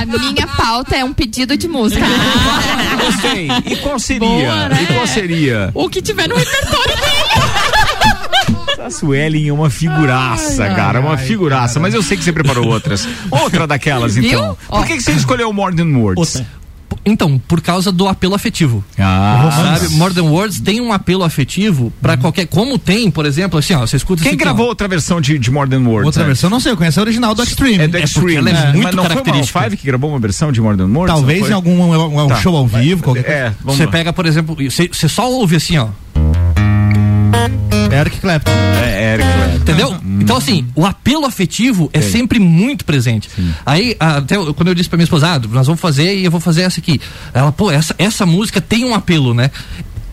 A minha pauta é um pedido de música.
Gostei. E qual seria?
Boa, né?
E qual seria?
O que tiver no repertório dele.
A Suelen é uma figuraça,
Ai,
cara,
ai,
uma
ai,
figuraça.
cara.
Mas eu sei que você preparou outras. Outra daquelas,
Viu?
então. Por que, que você escolheu Modern Words?
Outra.
Então, por causa do apelo afetivo.
Ah,
Sabe? Modern Words tem um apelo afetivo pra qualquer. Como tem, por exemplo, assim, ó, você escuta
Quem gravou outra versão de, de Modern Words?
Outra
né?
versão, não sei, eu conheço a original do Extreme.
É do
É
Extreme.
porque ela é
né?
muito
Mas não foi o
característica.
Five que gravou uma versão de Modern Words?
Talvez em algum um, um
Tá.
show ao vivo, qualquer coisa.
É,
Você pega, por exemplo, você só ouve assim, ó.
Eric Clapton.
É, Eric Clapton.
Entendeu? Então, assim, o apelo afetivo é sempre muito presente. Aí, até quando eu disse pra minha esposa, ah, nós vamos fazer e eu vou fazer essa aqui. Ela, pô, essa, essa música tem um apelo, né?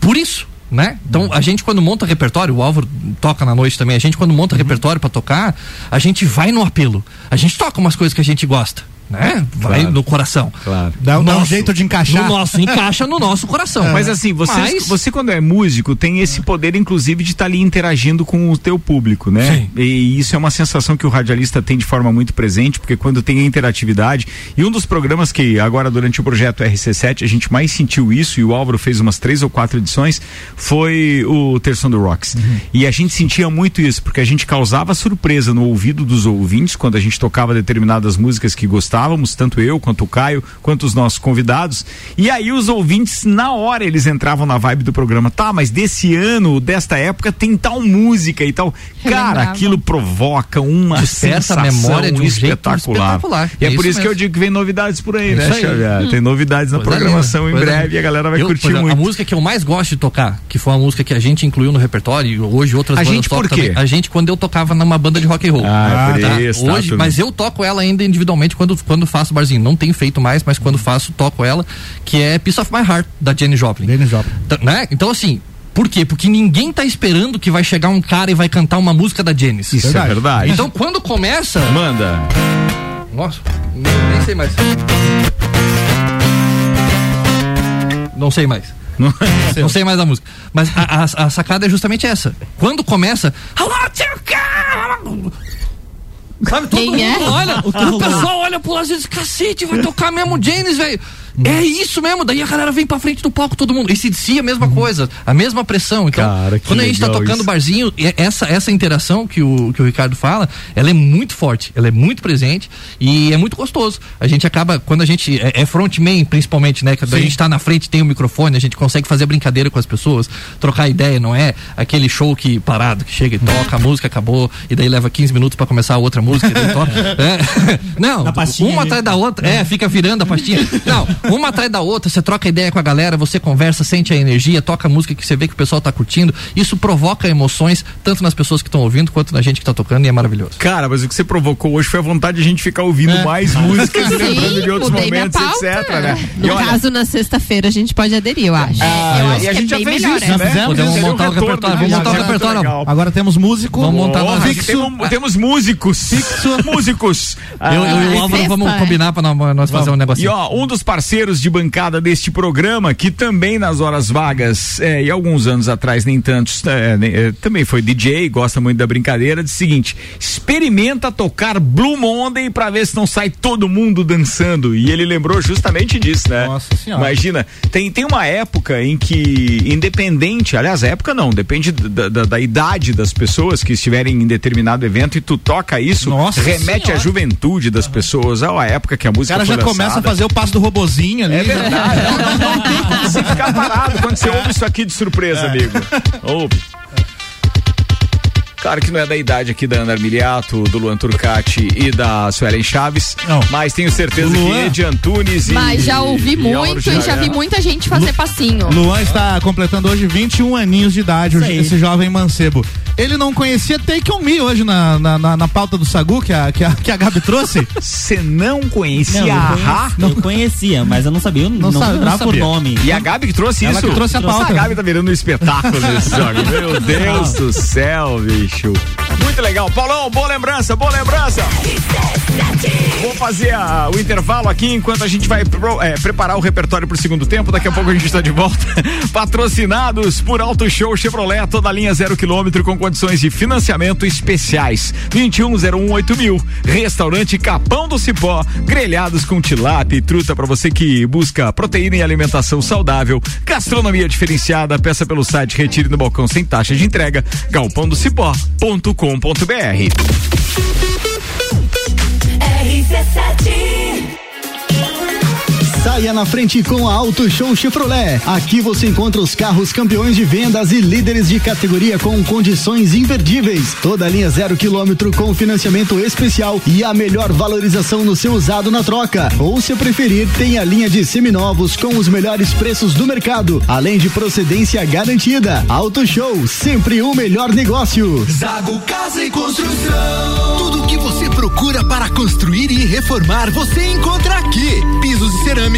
Por isso. Né? Então a gente quando monta repertório, o Álvaro toca na noite também, a gente quando monta repertório pra tocar, a gente vai no apelo. A gente toca umas coisas que a gente gosta, né? Vai
Claro.
no coração.
Claro.
Dá, dá um
Nosso-
jeito de encaixar.
No nosso, encaixa no nosso coração.
Mas assim, você,
Mas-
você quando é músico tem esse poder, inclusive, de estar ali interagindo com o teu público, né?
Sim.
E isso é uma sensação que o radialista tem de forma muito presente, porque quando tem a interatividade, e um dos programas que agora durante o projeto RC7 a gente mais sentiu isso, e o Álvaro fez umas três ou quatro edições, foi o Terção do Rocks. E a gente sentia muito isso, porque a gente causava surpresa no ouvido dos ouvintes quando a gente tocava determinadas músicas que gostávamos, tanto eu quanto o Caio, quanto os nossos convidados. E aí os ouvintes, na hora, eles entravam na vibe do programa. Tá, mas desse ano, desta época, tem tal música e tal. Cara,
Relembrava.
aquilo provoca uma
Desperta a
sensação
memória de um jeito
espetacular.
espetacular.
E é,
É
por
isso
isso que eu digo que vem novidades por aí,
É
né,
aí.
Xavier? Tem novidades na
Coisa
programação
linda,
em breve e a galera vai
Eu,
curtir
exemplo,
muito.
A música que eu mais gosto de tocar, que foi uma música que a gente incluiu no repertório e hoje outras
A
bandas
gente
tocam
por quê?
também. A gente quando eu tocava numa banda de rock and roll.
Ah, é
tá?
isso, tá,
hoje, mas eu toco ela ainda individualmente quando quando faço barzinho. Não tenho feito mais, mas quando faço toco ela, que é Piece of My Heart da Jenny Joplin.
Dennis Joplin.
Tá, né? Então assim, por quê? Porque ninguém tá esperando que vai chegar um cara e vai cantar uma música da Janis.
Isso é verdade.
Então quando começa,
Manda.
nossa, nem, nem sei mais. Não sei mais. *laughs* Não sei mais a música. Mas a, a- a sacada é justamente essa. Quando começa. "I want your car!" Sabe, todo
Quem
mundo
é?
olha, o, pessoal olha pro lado e diz, cacete, vai tocar mesmo Janis, velho. É isso mesmo, daí a galera vem pra frente do palco, todo mundo. Esse DC a mesma coisa, a mesma pressão. Então,
Cara, que
quando a gente tá tocando
isso.
barzinho, e essa, essa interação que o, que o Ricardo fala, ela é muito forte, ela é muito presente e é muito gostoso. A gente acaba, quando a gente é, é frontman, principalmente, né? Quando a gente tá na frente, tem o microfone, a gente consegue fazer brincadeira com as pessoas, trocar ideia, não é aquele show que parado, que chega e toca, a música acabou, e daí leva 15 minutos pra começar a outra música, e daí toca. *laughs* É. *laughs* Não, uma atrás da outra, é, fica virando a pastinha. Não, uma atrás da outra, você troca ideia com a galera, você conversa, sente a energia, toca a música que você vê que o pessoal tá curtindo. Isso provoca emoções, tanto nas pessoas que estão ouvindo quanto na gente que tá tocando, e é maravilhoso.
Cara, mas o que você provocou hoje foi a vontade de a gente ficar ouvindo mais músicas e
Sim,
lembrando de outros momentos, etc, né?
No
E olha,
caso, na sexta-feira, a gente pode aderir, eu acho.
ah,
eu acho
e a
que é
gente já
bem
fez
melhor,
isso,
é.
né?
Fizemos,
Podemos
Seria
montar o
retorno
repertório, vamos montar o
já, já,
repertório.
Agora temos músico.
Vamos montar nós.
aqui temos, músicos. músicos.
Eu, eu e
é
o Álvaro
festa,
vamos
é?
combinar pra nós, fazer um
E
negocinho.
ó, um dos parceiros de bancada deste programa, que também nas horas vagas, é, e alguns anos atrás, nem tantos, é, é, também foi DJ, gosta muito da brincadeira, diz o seguinte: experimenta tocar Blue Monday pra ver se não sai todo mundo dançando. E ele lembrou justamente disso, né?
Nossa Senhora.
Imagina, tem, tem uma época em que, independente, aliás, época não, depende da, da- da idade das pessoas que estiverem em determinado evento e tu toca isso,
Nossa
remete à
Senhora.
juventude das pessoas, à época que a
O
música
cara
foi
já começa a
lançada.
fazer o passo do robozinho ali.
É verdade. Não, não, não tem como você ficar parado quando você ouve isso aqui de surpresa, amigo. Ouve. Claro que não é da idade aqui da Ana Armiliato, do Luan Turcati e da Suelen Chaves,
Não.
mas tenho certeza
O Luan-
que de Antunes e.
Mas já ouvi
e
muito e já vi muita gente fazer passinho.
Luan está completando hoje 21 aninhos de idade, hoje, esse jovem mancebo. Ele não conhecia Take On Me hoje na, na, na, na pauta do Sagu que a, que a, que a Gabi trouxe. *laughs*
Você não conhecia
Não,
a
conhecia,
Ra?
eu conhecia, mas eu não sabia, eu não,
Não sabe- não
por
sabia.
nome.
E a Gabi que trouxe
Ela
isso?
que trouxe a pauta.
A Gabi tá virando um espetáculo nesse jogo. Meu *laughs* Deus do céu, bicho. show. Muito legal. Paulão, boa lembrança, boa lembrança. Vou fazer a, o intervalo aqui enquanto a gente vai pro, é, preparar o repertório para o segundo tempo. Daqui a pouco a gente está de volta. *laughs* Patrocinados por Auto Show Chevrolet, toda linha zero quilômetro com condições de financiamento especiais. 21018000. mil. Restaurante Capão do Cipó, grelhados com tilápia e truta para você que busca proteína e alimentação saudável. Gastronomia diferenciada, peça pelo site Retire no Balcão sem taxa de entrega. galpãodocipó.com.br.
RC7 Saia na frente com a Auto Show Chevrolet. Aqui você encontra os carros campeões de vendas e líderes de categoria com condições imperdíveis. Toda a linha zero quilômetro com financiamento especial e a melhor valorização no seu usado na troca. Ou se preferir, tem a linha de seminovos com os melhores preços do mercado, além de procedência garantida. Auto Show, sempre o melhor negócio.
Zago Casa e Construção. Tudo que você procura para construir e reformar, você encontra aqui. Pisos e cerâmicos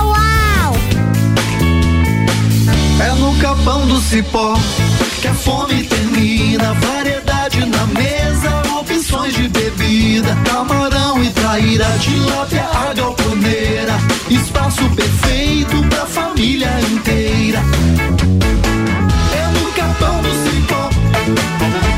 capão do cipó que a fome termina. Variedade na mesa, opções de bebida. Camarão e traíra, tilápia, a galponeira. Espaço perfeito pra família inteira. É no capão do cipó.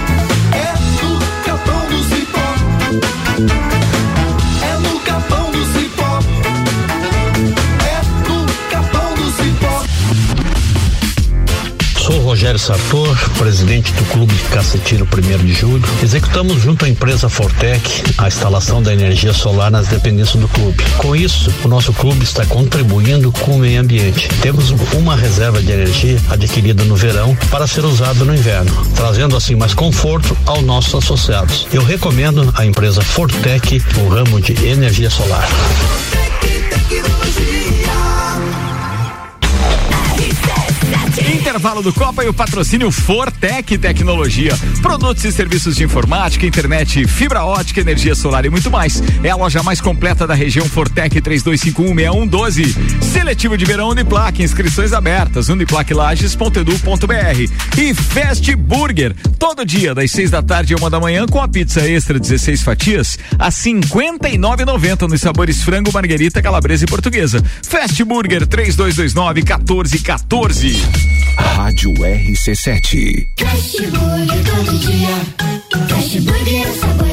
Rogério Sartor, presidente do Clube Cacetiro 1 de Julho. Executamos junto à empresa Fortec a instalação da energia solar nas dependências do clube. Com isso, o nosso clube está contribuindo com o meio ambiente. Temos uma reserva de energia adquirida no verão para ser usada no inverno, trazendo assim mais conforto aos nossos associados. Eu recomendo a empresa Fortec no ramo de energia solar.
Intervalo do Copa e o patrocínio Fortec Tecnologia. Produtos e serviços de informática, internet, fibra ótica, energia solar e muito mais. É a loja mais completa da região Fortec 32516112. Seletivo de verão Uniplac, inscrições abertas, uniplaclages.edu.br. E Fast Burger, todo dia das seis da tarde a uma da manhã com a pizza extra 16 fatias a 59,90 nos sabores frango, marguerita, calabresa e portuguesa. Fast Burger 3229 1414.
Rádio RC7.
Cashburger todo dia. Cashburger é o sabor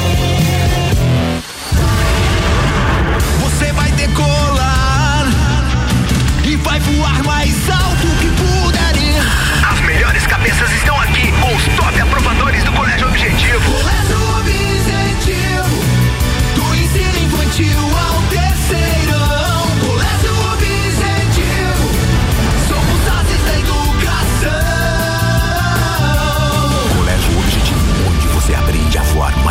Você vai decolar e vai voar mais alto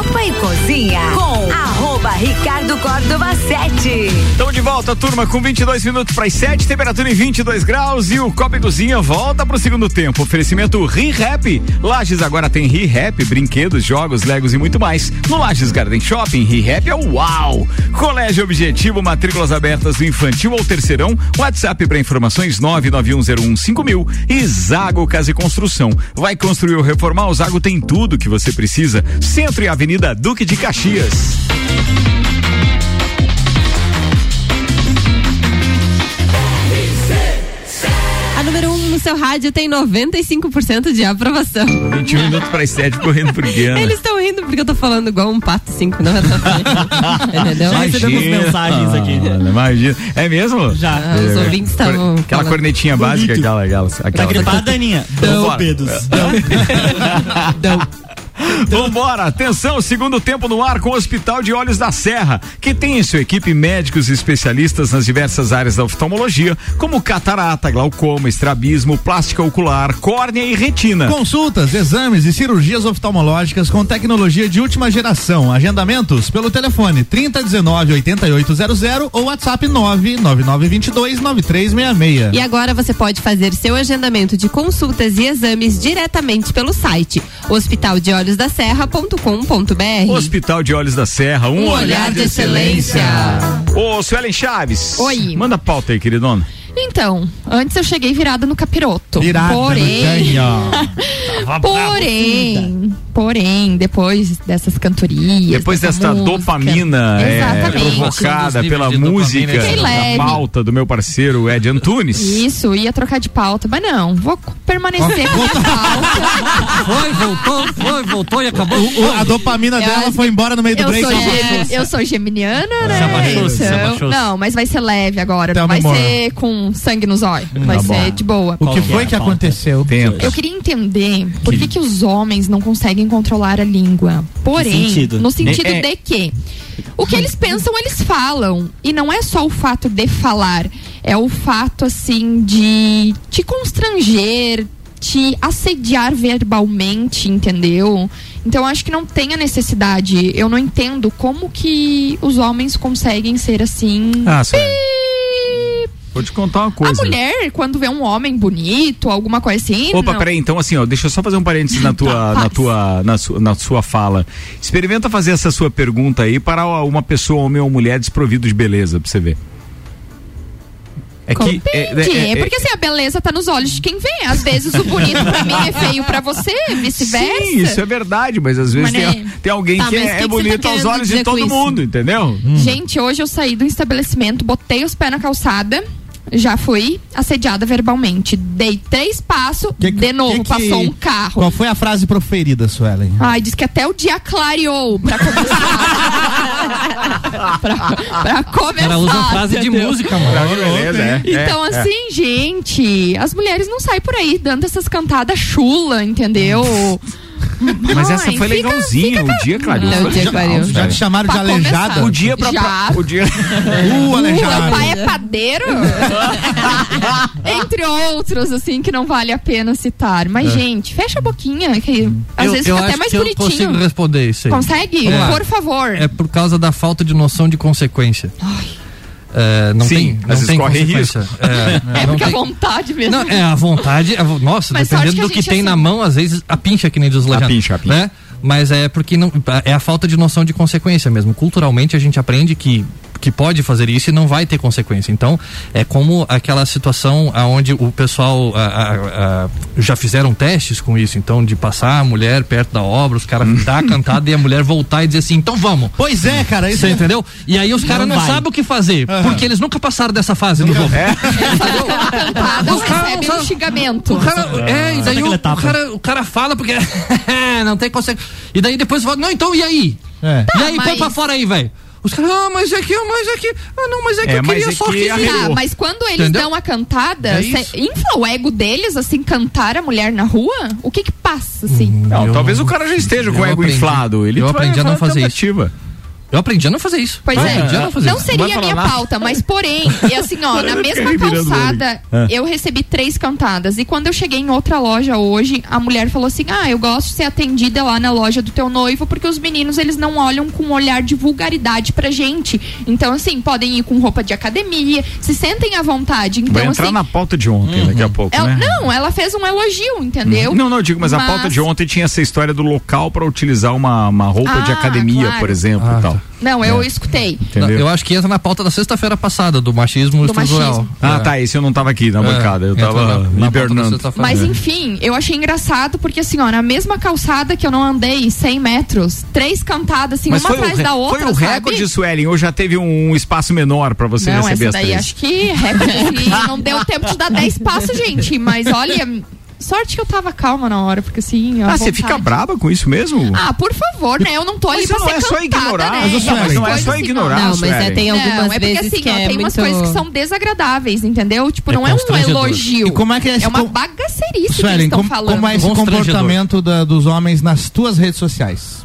Copa e Cozinha com arroba Ricardo Córdova 7.
Estamos de volta, turma, com 22 minutos para as 7, temperatura em 22 graus e o Copa e Cozinha volta para o segundo tempo. Oferecimento ReHap. Lages agora tem ReHap, brinquedos, jogos, legos e muito mais. No Lages Garden Shopping, ReHap é o uau. Colégio Objetivo, matrículas abertas do infantil ao terceirão. WhatsApp para informações 991015000 e Zago Casa e Construção. Vai construir ou reformar? O Zago tem tudo que você precisa. Centro e Avenida Duque de Caxias.
A número 1 um no seu rádio tem 95% de aprovação.
21 minutos para as 7 correndo por Guiana.
Eles estão rindo porque eu tô falando igual um pato 5 na *laughs* Entendeu?
Já recebemos mensagens aqui.
Mano, imagina. É mesmo?
Já.
Ah, os ouvintes estavam
Aquela
falando.
cornetinha básica, aquela. aquela, aquela
Tá gripada, Aninha? Não,
Vambora.
Pedros. *laughs*
Vambora, atenção, segundo tempo no ar com o Hospital de Olhos da Serra, que tem em sua equipe médicos e especialistas nas diversas áreas da oftalmologia, como catarata, glaucoma, estrabismo, plástica ocular, córnea e retina.
Consultas, exames e cirurgias oftalmológicas com tecnologia de última geração. Agendamentos pelo telefone 3019 8800 ou WhatsApp 99922 9366.
E agora você pode fazer seu agendamento de consultas e exames diretamente pelo site hospitaldeolhosdaserra.com.br.
Hospital de Olhos da Serra, um,
Um olhar de excelência.
Ô, Suelen Chaves.
Oi.
Manda pauta aí, queridona.
Então, antes eu cheguei virada no capiroto.
Virada
porém,
no *laughs*
porém, porém, depois dessas cantorias,
Depois
dessa música,
dopamina é, provocada pela música da pauta do meu parceiro Ed Antunes.
Isso, ia trocar de pauta, mas não, vou permanecer com a pauta.
Foi, voltou, foi, voltou e acabou.
O- o- a dopamina
Eu
dela foi embora no meio do break.
sou, eu sou geminiana, né?
Se abaixou-se, se
Então, não, mas vai ser leve agora. Não vai ser com sangue nos olhos. Vai
tá bom.
ser de boa.
O que foi
é
que aconteceu?
Tenta.
Eu queria entender por que, que os homens não conseguem controlar a língua. Porém,
sentido?
no sentido
É- é-
de que o que eles pensam, eles falam. E não é só o fato de falar, é o fato, assim, de te constranger, te assediar verbalmente, entendeu? Então, eu acho que não tem a necessidade. Eu não entendo como que os homens conseguem ser assim.
Ah, Suelen, vou te contar uma
A
coisa.
mulher, quando vê um homem bonito, alguma coisa assim.
Opa,
não.
peraí, então assim, ó, deixa eu só fazer um parênteses na tua,
Tá, *laughs*
na
faz.
tua, na, su- na sua fala. Experimenta fazer essa sua pergunta aí para uma pessoa, homem ou mulher desprovido de beleza, pra você ver. É que
Depende.
é, é-
porque assim, a beleza tá nos olhos de quem vê. Às vezes o bonito pra mim é feio pra você, vice-versa.
Sim, isso é verdade, mas às vezes
Mas,
tem, tem alguém
Tá,
que é,
que que
bonito
você tá
aos olhos de todo mundo, entendeu?
Gente, hoje eu saí do estabelecimento, botei os pés na calçada, já fui assediada verbalmente. Dei três passos,
Que-
de novo,
que- que-
passou um carro.
Qual foi a frase proferida, Suelen?
Ai, diz que até o dia clareou pra começar. *laughs* pra, pra começar.
Ela usa frase de
entendeu?
música, mano.
Beleza, é,
Então,
é, é.
assim, gente, as mulheres não saem por aí dando essas cantadas chula, entendeu? *laughs*
Mas essa
Ai,
foi
fica-
legalzinha, o dia clareou.
Não, o dia.
Já te chamaram de
Pra
aleijada?
começar.
O dia pra,
Já.
o dia *laughs*
Uh,
Meu
aleijada.
pai é padeiro? *laughs* Entre outros, assim, que não vale a pena citar. Mas, gente, fecha a boquinha, que às
eu,
vezes
eu
fica até mais
que eu
bonitinho.
consigo responder isso aí.
Consegue?
Lá.
Por favor.
É por causa da falta de noção de consequência. É, não
Sim,
tem, não tem
corre
consequência. É,
É
não
porque
tem-
a vontade mesmo.
Não, é a vontade. a vo- nossa,
Mas
dependendo
que a
do que tem na
assim-
mão, às vezes a pincha que nem diz o Lajano,
pincha, a pincha.
Né? Mas é porque não. É a falta de noção de consequência mesmo. Culturalmente a gente aprende que que pode fazer isso e não vai ter consequência. Então, é como aquela situação aonde o pessoal a- a- a- já fizeram testes com isso, então, de passar a mulher perto da obra, os caras dar a *laughs* cantada e a mulher voltar e dizer assim, então vamos.
Pois é, cara. Isso
Você entendeu? E aí os caras não,
vai.
sabem o que fazer, porque eles nunca passaram dessa fase no jogo. *laughs*
cantada
Os
recebe
não
um xingamento.
O cara, é, e daí o, o cara, o cara fala porque *laughs* não tem consequência. E daí depois fala, não, então e aí?
É.
e aí, põe
mas-
pra fora aí, velho. Os caras, ah, mas é que, mas é que, ah, não, mas é que
É,
eu queria
é
só
que.
Tá, mas quando eles
Entendeu?
dão a cantada,
É
cê- infla o ego deles, assim, cantar a mulher na rua? O que que passa, assim?
Não,
Eu-
talvez o cara já esteja com o
eu
ego
aprendi.
inflado. Ele
Eu aprendi a não
fazer
fazer isso. Eu aprendi a não fazer isso.
Pois
eu
é,
aprendi a não fazer
não
isso.
seria a minha
nada.
pauta, mas porém, e assim, ó, *laughs* na mesma calçada,
Ah.
eu recebi três cantadas. E quando eu cheguei em outra loja hoje, a mulher falou assim: Ah, eu gosto de ser atendida lá na loja do teu noivo, porque os meninos eles não olham com um olhar de vulgaridade pra gente. Então, assim, podem ir com roupa de academia, se sentem à vontade. Então,
Vai entrar
assim.
na pauta de ontem, daqui a pouco,
ela-
né?
Não, ela fez um elogio, entendeu?
Não, não, eu digo, mas, a pauta de ontem tinha essa história do local para utilizar uma, uma roupa de
Ah,
academia,
claro.
por exemplo, e tal.
Não, eu
É.
escutei.
Entendeu?
Eu acho que entra na pauta da sexta-feira passada, do machismo
Do
estrutural.
machismo.
Ah,
É.
tá, esse eu não tava aqui na
É,
bancada, eu
entra
tava
na- na
hibernando.
sexta-feira.
Mas
É.
enfim, eu achei engraçado porque assim, ó, na mesma calçada que eu não andei 100 metros, três cantadas assim,
Mas
uma atrás da outra,
foi o
sabe?
recorde, Suelen, ou já teve um espaço menor para você
não,
receber
essa
as
daí
três?
acho que recorde não deu tempo de dar 10 passos, gente, mas olha, sorte que eu tava calma na hora, porque assim,
Ah, você fica braba com isso mesmo?
Ah, por favor, né? Eu não tô ali
Mas
pra
não
ser
é só
cantada,
ignorar,
né?
mas, Suelen,
Umas
não é só
assim,
ignorar,
Não, mas é,
Suelen.
tem algumas
não, é porque assim,
que
ó,
é
tem umas
muito...
coisas que são desagradáveis, entendeu? Tipo,
É
não é um elogio.
E como é que é esse
uma
com-
bagaceirice que eles
Suelen,
estão
como,
falando.
como é esse comportamento da- dos homens nas tuas redes sociais?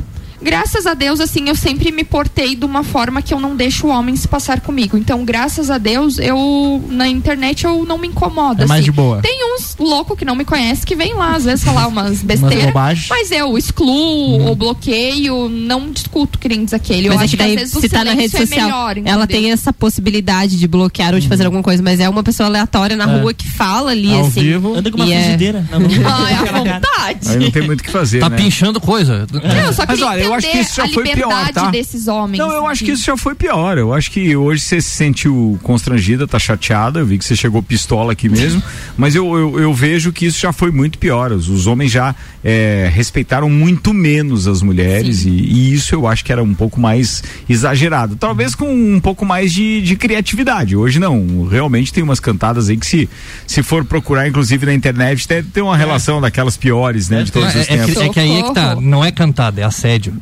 Graças a Deus, assim, eu sempre me portei de uma forma que eu não deixo o homem se passar comigo. Então, graças a Deus, eu na internet eu não me incomodo.
É mais
assim.
de boa.
Tem uns loucos que não me conhecem que vem lá, às vezes, falar umas besteiras. mas eu excluo ou bloqueio, não discuto dizer aquele. Eu
Mas é
acho
que
que, às
daí,
vezes o
se tá na rede
silêncio
social,
é melhor,
ela tem essa possibilidade de bloquear ou de fazer alguma coisa, mas é uma pessoa aleatória na
É.
rua que fala ali,
Ao
assim.
vivo.
Anda com uma
e é-
frigideira na mão. *laughs*
Ai, à vontade.
Aí não tem muito o que fazer,
Tá
né?
pinchando coisa.
Não, só
Mas
queria
olha, eu acho que isso já foi pior, tá?
desses homens.
Não, eu acho que isso já foi pior. Eu acho que hoje você se sentiu constrangida, tá chateada. Eu vi que você chegou pistola aqui mesmo. *laughs* mas eu, eu, eu vejo que isso já foi muito pior. Os, os homens já é, respeitaram muito menos as mulheres. E, e isso eu acho que era um pouco mais exagerado. Talvez com um pouco mais de, de criatividade. Hoje não. Realmente tem umas cantadas aí que se, se for procurar, inclusive na internet, deve ter uma relação daquelas piores, né? De todos
É,
os
é
tempos.
que, é que aí é que tá. Não é cantada, é assédio.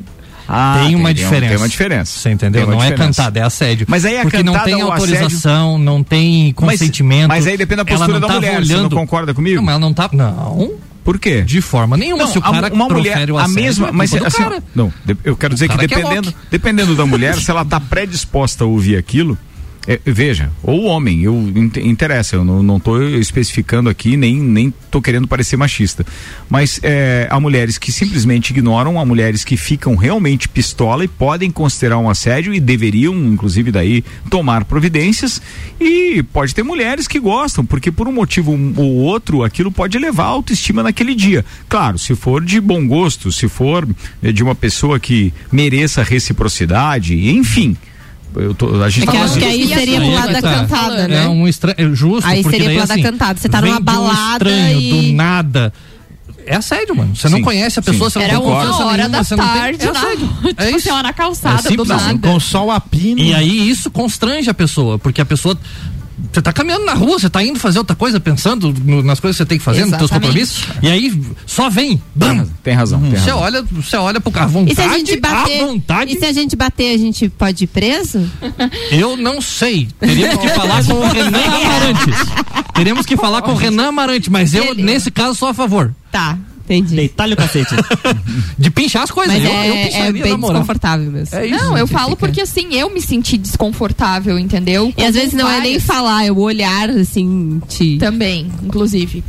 Ah,
tem uma
tem-
diferença.
tem uma diferença.
Você entendeu?
Tem
Não é
diferença.
cantada, é assédio.
Mas aí a
Porque não
cantada
tem
ou
autorização, não tem
Mas-
consentimento.
Mas, aí depende da postura
não
da
tava
mulher. Você não
olhando-
concorda comigo?
Não, mas ela não tá. Não.
Por quê?
De forma nenhuma.
Não,
se o cara
uma mulher,
profere o
a
assédio,
mesma,
é
mas assim,
cara.
não, eu quero dizer que
cara que é
dependendo, dependendo da mulher, se ela tá predisposta a ouvir aquilo, é, veja, ou homem, eu int- interessa, eu não, tô especificando aqui, nem, nem querendo parecer machista. Mas é, há mulheres que simplesmente ignoram, há mulheres que ficam realmente pistola e podem considerar um assédio e deveriam, inclusive, daí tomar providências. E pode ter mulheres que gostam, porque por um motivo ou outro, aquilo pode elevar a autoestima naquele dia. Claro, se for de bom gosto, se for eh, de uma pessoa que mereça reciprocidade, enfim. Eu tô, a gente
É
tá
que
falando
acho que aí seria pro lado da cantada, né?
É um estranho. Justo,
Aí
porque
seria
daí,
pro lado da
assim,
cantada. Você tá numa
um
balada
estranho,
e-
do nada. É assédio, mano. Você não conhece a pessoa,
sim.
você
Era
não tem
uma hora
nenhuma,
da
você não tem-
tarde,
é
na,
assédio. *laughs*
tipo
É isso.
assim, ó, na
É
calçada, do
simples assim.
nada.
Com sol a pino.
E aí isso constrange a pessoa, porque a pessoa. Você tá caminhando na rua, você tá indo fazer outra coisa, pensando no- nas coisas que você tem que fazer, nos teus
Exatamente.
compromissos, e aí só vem. Bam!
Tem razão, tem
Você
razão.
olha, você olha pro carro, vontade,
E se a gente bater,
à vontade,
e se a gente bater, a gente pode ir preso?
eu não sei. Teríamos *laughs* que falar com o Renan Amarante. Teríamos que falar com o Renan Amarante, mas eu, nesse caso, sou a favor.
Tá, entendi.
Deitar-lhe o cacete. *laughs*
De pinchar as coisas.
Mas
eu,
é,
eu
é bem desconfortável mesmo.
É isso.
Não, eu falo
fica-
porque assim, eu me senti desconfortável, entendeu?
E às vezes não é nem falar, é o olhar, assim, te...
Também, inclusive.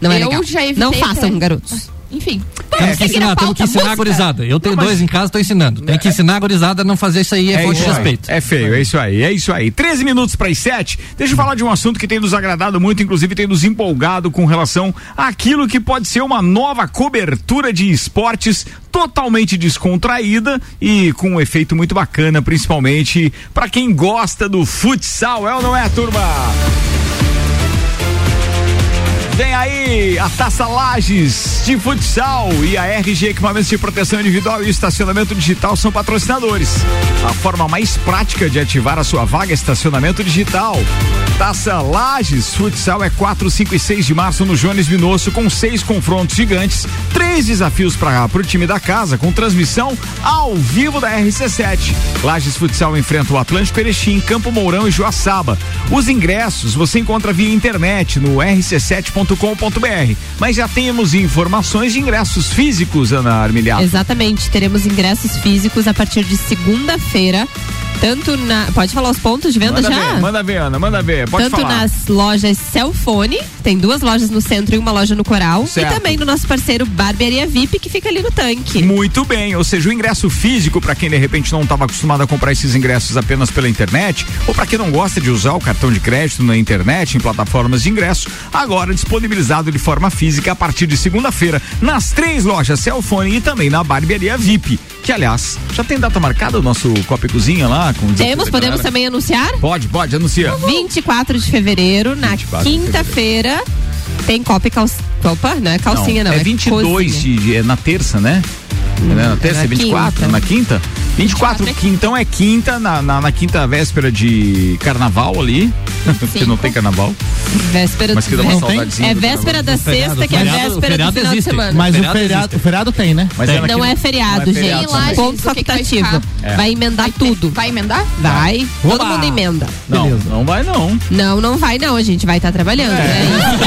Não é
eu
legal.
já evitei
Não façam, garotos.
Enfim.
Temos que ensinar, temos que ensinar a gurizada. Eu tenho dois em casa, tô ensinando. Tem que ensinar a gurizada a não fazer isso aí, é, falta de respeito.
É feio, é isso aí, é isso aí. 13 minutos para as 7. Deixa eu falar de um assunto que tem nos agradado muito, inclusive tem nos empolgado com relação àquilo que pode ser uma nova cobertura de esportes totalmente descontraída e com um efeito muito bacana, principalmente para quem gosta do futsal, é ou não é, turma? Vem aí a Taça Lages de futsal e a RG Equipamentos de Proteção Individual e Estacionamento Digital são patrocinadores. A forma mais prática de ativar a sua vaga é estacionamento digital. Taça Lages Futsal é 4, 5 e 6 de março no Jones Minosso com seis confrontos gigantes, três desafios para o time da casa com transmissão ao vivo da RC7. Lages Futsal enfrenta o Atlântico Erechim, Campo Mourão e Joaçaba. Os ingressos você encontra via internet no rc7.com r7.com.br. Mas já temos informações de ingressos físicos, Ana Armiliato.
Exatamente, teremos ingressos físicos a partir de segunda-feira. Tanto na. Pode falar os pontos de venda
Manda
já?
ver, manda ver, Ana, manda ver. Pode
Tanto
falar.
nas lojas Cellfone, tem duas lojas no centro e uma loja no Coral.
Certo.
E também no nosso parceiro Barbearia VIP, que fica ali no tanque.
Muito bem, ou seja, o ingresso físico para quem de repente não estava acostumado a comprar esses ingressos apenas pela internet, ou para quem não gosta de usar o cartão de crédito na internet, em plataformas de ingresso, agora disponibilizado de forma física a partir de segunda-feira nas três lojas Cellfone e também na Barbearia VIP. Que aliás, já tem data marcada o nosso Copa e Cozinha lá com
Temos, podemos também anunciar?
Pode, pode, anuncia.
24 de fevereiro, na
24 de
quinta-feira, tem Copa e calcinha. Copa, não é calcinha, não.
é 22
cozinha.
de, de- é na terça, né? É na terça, é 24,
quinta.
na quinta? 24, que então é quinta, na, na, na quinta véspera de carnaval ali, *laughs* que não tem carnaval.
Véspera
Mas que dá uma saudadezinha
É véspera da sexta, que é
Feriado-
véspera do
feriado
final
existe.
de semana.
Mas o feriado, o feriado tem, né?
Mas
tem.
Não é feriado,
não é feriado,
gente.
sabe?
Ponto
vai
facultativo.
É.
Vai emendar tudo.
Vai emendar?
Vai. Todo
Oba!
mundo emenda.
Não, não vai não.
Não, não vai não, a gente vai estar trabalhando,
É.
né?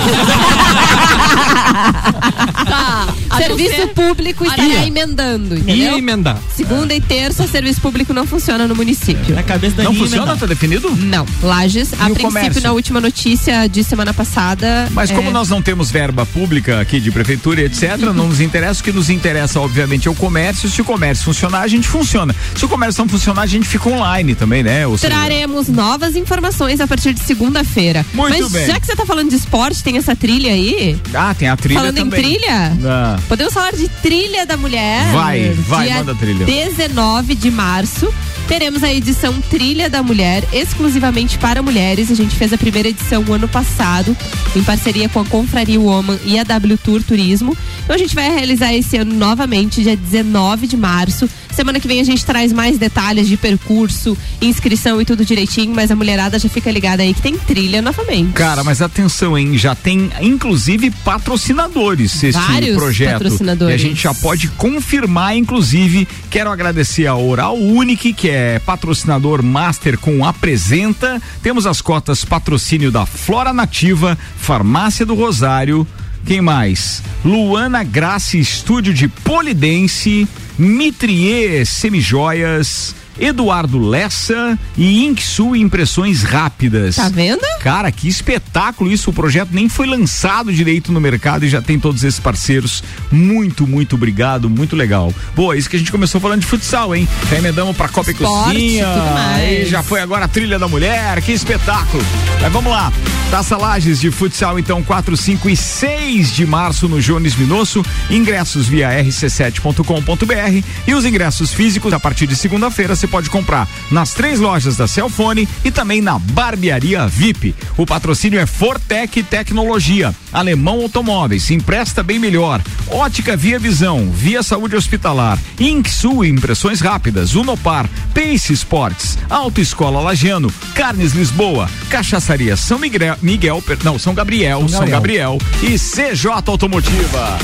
*laughs*
Tá.
Serviço público estará emendando, entendeu?
Ia emendar.
Segunda e terça, o serviço público não funciona no município.
Na cabeça da
Não funciona?
emendar.
Tá definido?
Não. Lages, a
o
princípio,
comércio?
na última notícia de semana passada.
Mas como
é,
nós não temos verba pública aqui de prefeitura e etc, não nos interessa. O que nos interessa, obviamente, é o comércio. Se o comércio funcionar, a gente funciona. Se o comércio não funcionar, a gente fica online também, né? Ou seja,
Traremos novas informações a partir de segunda-feira.
Muito
Mas
bem.
já que você tá falando de esporte, tem essa trilha aí?
Ah, tem a trilha
Falando
também.
em trilha?
Ah.
Podemos falar de Trilha da Mulher?
Vai, vai,
Dia
manda trilha.
19 de março. Teremos a edição Trilha da Mulher, exclusivamente para mulheres. A gente fez a primeira edição o ano passado, em parceria com a Confraria Woman e a W Tour Turismo. Então a gente vai realizar esse ano novamente, dia 19 de março. Semana que vem a gente traz mais detalhes de percurso, inscrição e tudo direitinho, mas a mulherada já fica ligada aí que tem trilha novamente.
Cara, mas atenção, hein? Já tem inclusive patrocinadores
Vários
projeto.
patrocinadores.
E a gente já pode confirmar, inclusive. Quero agradecer a Oral Unique, que é patrocinador master com Apresenta. Temos as cotas patrocínio da Flora Nativa, Farmácia do Rosário. Quem mais? Luana Grace Estúdio de Polidense, Mitrier Semijoias, Eduardo Lessa e Inksul Impressões Rápidas.
Tá vendo?
Cara, que espetáculo isso. O projeto nem foi lançado direito no mercado e já tem todos esses parceiros. Muito, muito obrigado. Muito legal. Boa, isso que a gente começou falando de futsal, hein? Já emendamos pra Copa
Esporte,
e Cozinha. Aí já foi agora a trilha da mulher. Que espetáculo. Mas vamos lá. Taça Lages de futsal, então, 4, 5 e 6 de março no Jones Minosso. Ingressos via rc7.com.br e os ingressos físicos a partir de segunda-feira você pode comprar nas três lojas da Celfone e também na Barbearia VIP. O patrocínio é Fortec Tecnologia, Alemão Automóveis, empresta bem melhor, Ótica Via Visão, Via Saúde Hospitalar, Inksul Impressões Rápidas, Unopar, Pace Sports, Autoescola Lagiano, Carnes Lisboa, Cachaçaria São Miguel, Miguel não, São Gabriel, São Gabriel e CJ Automotiva.